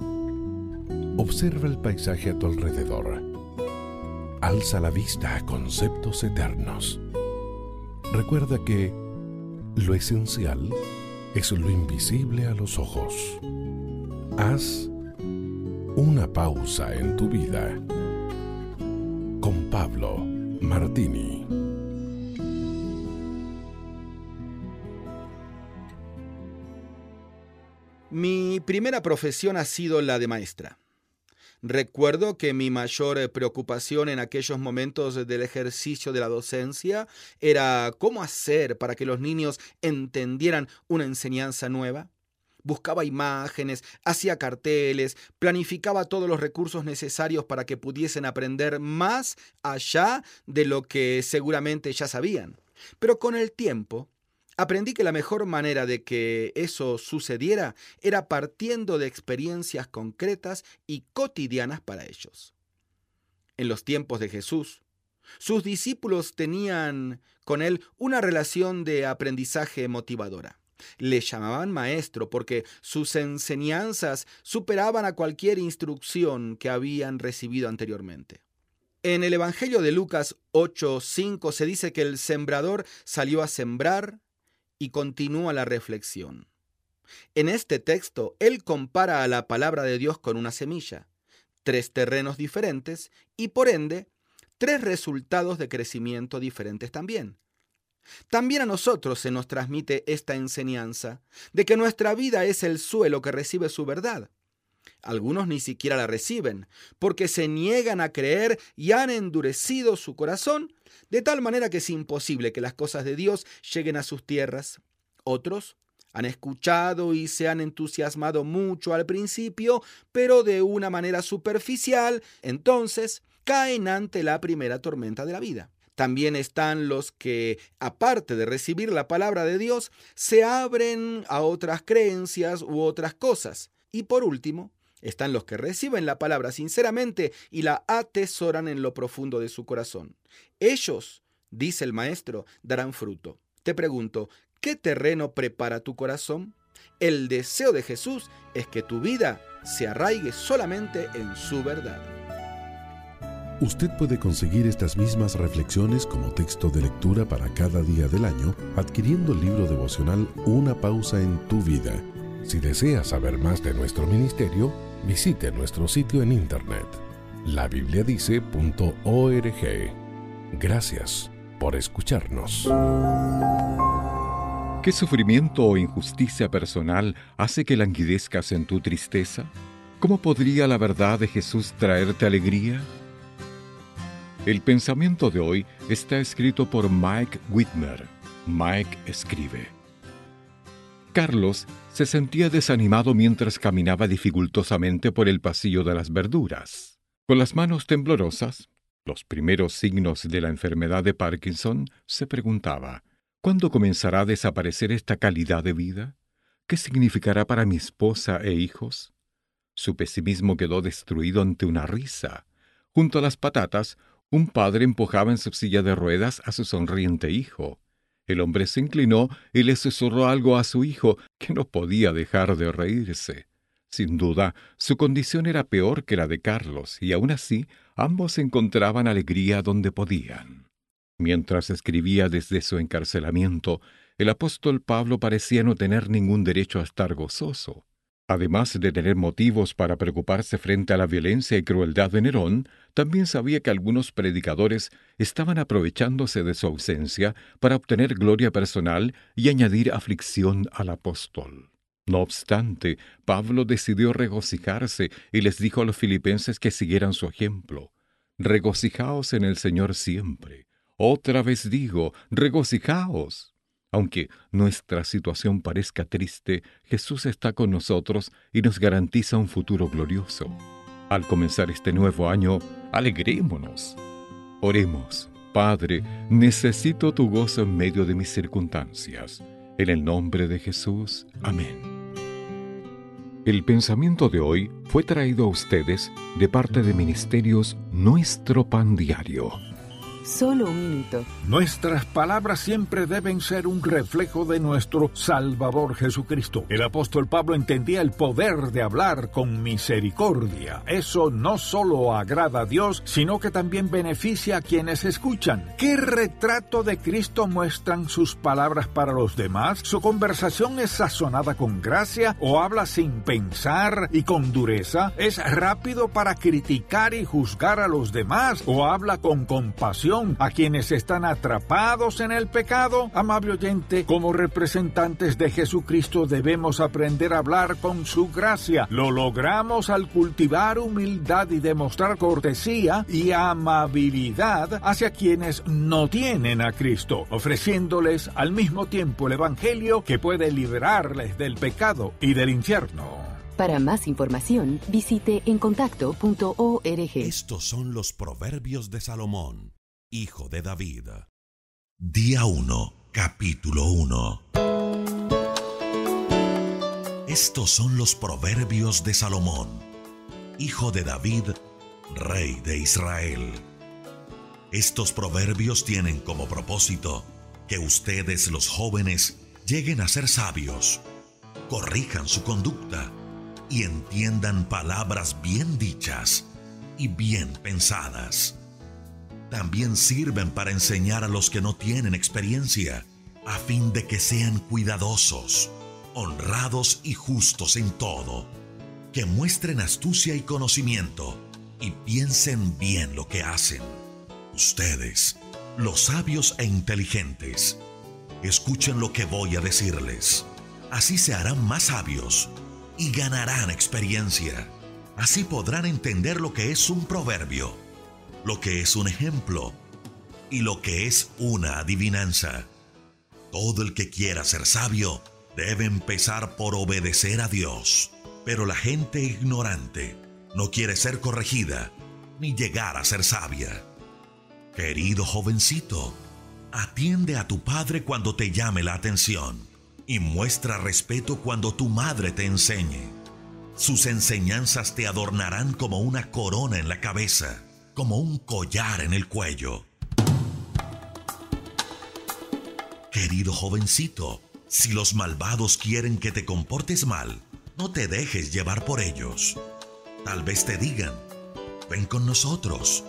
Observa el paisaje a tu alrededor. Alza la vista a conceptos eternos. Recuerda que lo esencial es lo invisible a los ojos. Haz una pausa en tu vida con Pablo Martini. Mi primera profesión ha sido la de maestra. Recuerdo que mi mayor eh, preocupación en aquellos momentos del ejercicio de la docencia era cómo hacer para que los niños entendieran una enseñanza nueva buscaba imágenes, hacía carteles, planificaba todos los recursos necesarios para que pudiesen aprender más allá de lo que seguramente ya sabían. Pero con el tiempo, aprendí que la mejor manera de que eso sucediera era partiendo de experiencias concretas y cotidianas para ellos. En los tiempos de Jesús, sus discípulos tenían con él una relación de aprendizaje motivadora. Le llamaban maestro porque sus enseñanzas superaban a cualquier instrucción que habían recibido anteriormente. En el Evangelio de Lucas 8:5 se dice que el sembrador salió a sembrar y continúa la reflexión. En este texto, él compara a la palabra de Dios con una semilla, tres terrenos diferentes y por ende, tres resultados de crecimiento diferentes también. También a nosotros se nos transmite esta enseñanza de que nuestra vida es el suelo que recibe su verdad. Algunos ni siquiera la reciben, porque se niegan a creer y han endurecido su corazón, de tal manera que es imposible que las cosas de Dios lleguen a sus tierras. Otros han escuchado y se han entusiasmado mucho al principio, pero de una manera superficial, entonces caen ante la primera tormenta de la vida. También están los que, aparte de recibir la palabra de Dios, se abren a otras creencias u otras cosas. Y por último, están los que reciben la palabra sinceramente y la atesoran en lo profundo de su corazón. Ellos, dice el maestro, darán fruto. Te pregunto, ¿qué terreno prepara tu corazón? El deseo de Jesús es que tu vida se arraigue solamente en su verdad. Usted puede conseguir estas mismas reflexiones como texto de lectura para cada día del año adquiriendo el libro devocional Una pausa en tu vida. Si desea saber más de nuestro ministerio, visite nuestro sitio en internet labibliadice.org. Gracias por escucharnos. ¿Qué sufrimiento o injusticia personal hace que languidezcas en tu tristeza? ¿Cómo podría la verdad de Jesús traerte alegría? El pensamiento de hoy está escrito por Mike Whitmer. Mike escribe. Carlos se sentía desanimado mientras caminaba dificultosamente por el pasillo de las verduras. Con las manos temblorosas, los primeros signos de la enfermedad de Parkinson, se preguntaba, ¿Cuándo comenzará a desaparecer esta calidad de vida? ¿Qué significará para mi esposa e hijos? Su pesimismo quedó destruido ante una risa. Junto a las patatas, un padre empujaba en su silla de ruedas a su sonriente hijo. El hombre se inclinó y le susurró algo a su hijo, que no podía dejar de reírse. Sin duda, su condición era peor que la de Carlos, y aún así ambos encontraban alegría donde podían. Mientras escribía desde su encarcelamiento, el apóstol Pablo parecía no tener ningún derecho a estar gozoso. Además de tener motivos para preocuparse frente a la violencia y crueldad de Nerón, también sabía que algunos predicadores estaban aprovechándose de su ausencia para obtener gloria personal y añadir aflicción al apóstol. No obstante, Pablo decidió regocijarse y les dijo a los filipenses que siguieran su ejemplo. Regocijaos en el Señor siempre. Otra vez digo, regocijaos. Aunque nuestra situación parezca triste, Jesús está con nosotros y nos garantiza un futuro glorioso. Al comenzar este nuevo año, alegrémonos. Oremos, Padre, necesito tu gozo en medio de mis circunstancias. En el nombre de Jesús, amén. El pensamiento de hoy fue traído a ustedes de parte de Ministerios Nuestro Pan Diario Solo un minuto. Nuestras palabras siempre deben ser un reflejo de nuestro Salvador Jesucristo. El apóstol Pablo entendía el poder de hablar con misericordia. Eso no solo agrada a Dios, sino que también beneficia a quienes escuchan. ¿Qué retrato de Cristo muestran sus palabras para los demás? ¿Su conversación es sazonada con gracia o habla sin pensar y con dureza? ¿Es rápido para criticar y juzgar a los demás o habla con compasión? A quienes están atrapados en el pecado? Amable oyente, como representantes de Jesucristo debemos aprender a hablar con su gracia. Lo logramos al cultivar humildad y demostrar cortesía y amabilidad hacia quienes no tienen a Cristo, ofreciéndoles al mismo tiempo el Evangelio que puede liberarles del pecado y del infierno. Para más información, visite encontacto.org. Estos son los proverbios de Salomón hijo de David. Día 1, capítulo 1. Estos son los proverbios de Salomón, hijo de David, rey de Israel. Estos proverbios tienen como propósito que ustedes los jóvenes lleguen a ser sabios, corrijan su conducta y entiendan palabras bien dichas y bien pensadas también sirven para enseñar a los que no tienen experiencia, a fin de que sean cuidadosos, honrados y justos en todo, que muestren astucia y conocimiento y piensen bien lo que hacen. Ustedes, los sabios e inteligentes, escuchen lo que voy a decirles. Así se harán más sabios y ganarán experiencia. Así podrán entender lo que es un proverbio lo que es un ejemplo y lo que es una adivinanza. Todo el que quiera ser sabio debe empezar por obedecer a Dios, pero la gente ignorante no quiere ser corregida ni llegar a ser sabia. Querido jovencito, atiende a tu padre cuando te llame la atención y muestra respeto cuando tu madre te enseñe. Sus enseñanzas te adornarán como una corona en la cabeza como un collar en el cuello. Querido jovencito, si los malvados quieren que te comportes mal, no te dejes llevar por ellos. Tal vez te digan, ven con nosotros,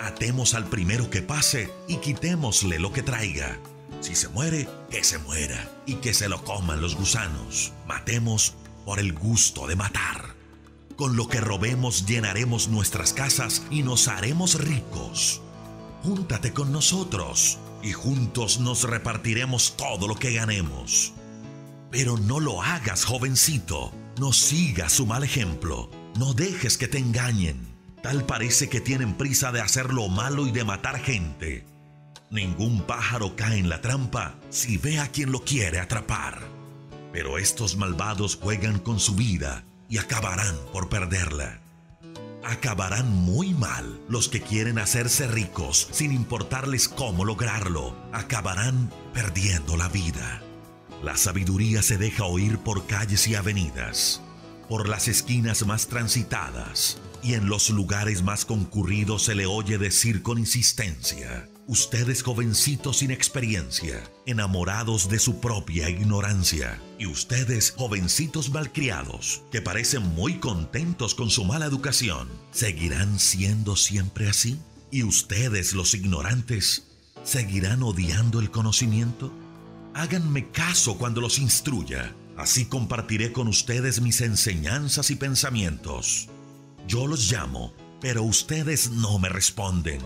atemos al primero que pase y quitémosle lo que traiga. Si se muere, que se muera y que se lo coman los gusanos. Matemos por el gusto de matar. Con lo que robemos llenaremos nuestras casas y nos haremos ricos. Júntate con nosotros y juntos nos repartiremos todo lo que ganemos. Pero no lo hagas, jovencito. No sigas su mal ejemplo. No dejes que te engañen. Tal parece que tienen prisa de hacer lo malo y de matar gente. Ningún pájaro cae en la trampa si ve a quien lo quiere atrapar. Pero estos malvados juegan con su vida y acabarán por perderla. acabarán muy mal. Los que quieren hacerse ricos sin importarles cómo lograrlo, acabarán perdiendo la vida. La sabiduría se deja oír por calles y avenidas, por las esquinas más transitadas y en los lugares más concurridos se le oye decir con insistencia, Ustedes jovencitos sin experiencia, enamorados de su propia ignorancia, y ustedes jovencitos malcriados, que parecen muy contentos con su mala educación, ¿seguirán siendo siempre así? ¿Y ustedes los ignorantes seguirán odiando el conocimiento? Háganme caso cuando los instruya, así compartiré con ustedes mis enseñanzas y pensamientos. Yo los llamo, pero ustedes no me responden.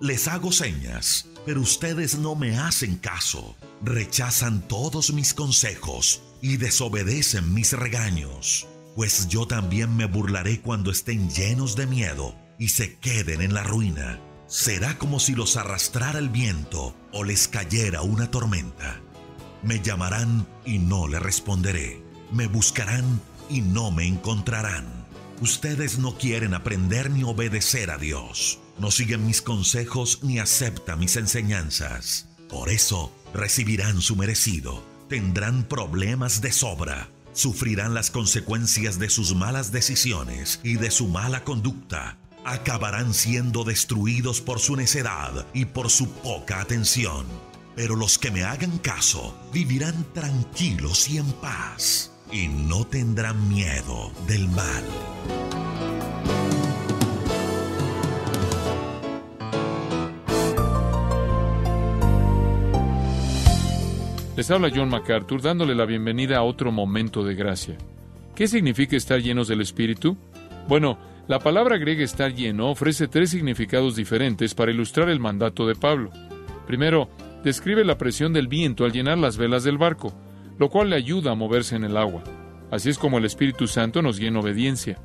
Les hago señas, pero ustedes no me hacen caso. Rechazan todos mis consejos y desobedecen mis regaños. Pues yo también me burlaré cuando estén llenos de miedo y se queden en la ruina. Será como si los arrastrara el viento o les cayera una tormenta. Me llamarán y no le responderé. Me buscarán y no me encontrarán. Ustedes no quieren aprender ni obedecer a Dios no siguen mis consejos ni aceptan mis enseñanzas. Por eso recibirán su merecido, tendrán problemas de sobra, sufrirán las consecuencias de sus malas decisiones y de su mala conducta. Acabarán siendo destruidos por su necedad y por su poca atención. Pero los que me hagan caso vivirán tranquilos y en paz y no tendrán miedo del mal. Les habla John MacArthur dándole la bienvenida a otro momento de gracia. ¿Qué significa estar llenos del Espíritu? Bueno, la palabra griega estar lleno ofrece tres significados diferentes para ilustrar el mandato de Pablo. Primero, describe la presión del viento al llenar las velas del barco, lo cual le ayuda a moverse en el agua. Así es como el Espíritu Santo nos guía en obediencia.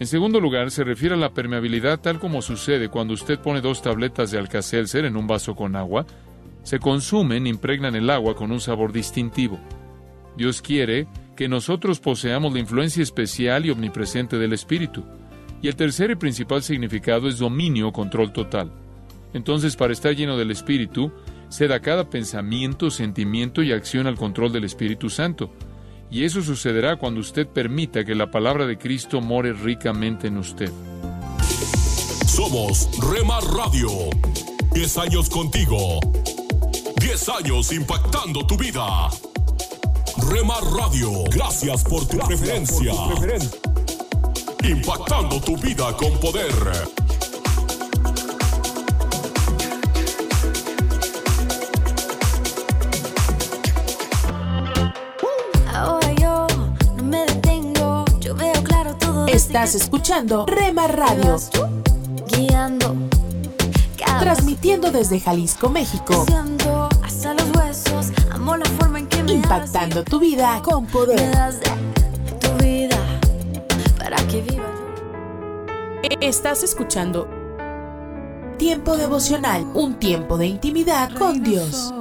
En segundo lugar, se refiere a la permeabilidad tal como sucede cuando usted pone dos tabletas de alcacelser en un vaso con agua se consumen, impregnan el agua con un sabor distintivo. Dios quiere que nosotros poseamos la influencia especial y omnipresente del Espíritu. Y el tercer y principal significado es dominio control total. Entonces, para estar lleno del Espíritu, ceda cada pensamiento, sentimiento y acción al control del Espíritu Santo. Y eso sucederá cuando usted permita que la palabra de Cristo more ricamente en usted. Somos Rema Radio. 10 años contigo 10 años impactando tu vida. Remar Radio, gracias por tu preferencia. Impactando tu vida con poder. Ahora yo no me detengo, yo veo claro todo. Estás escuchando Remar Radio. Guiando. Transmitiendo desde Jalisco, México Impactando tu vida con poder. tu vida para que viva Estás escuchando Tiempo devocional, un tiempo de intimidad con Dios.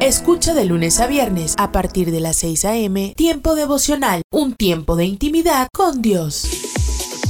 Escucha de lunes a viernes a partir de las 6 a.m. Tiempo devocional, un tiempo de intimidad con Dios.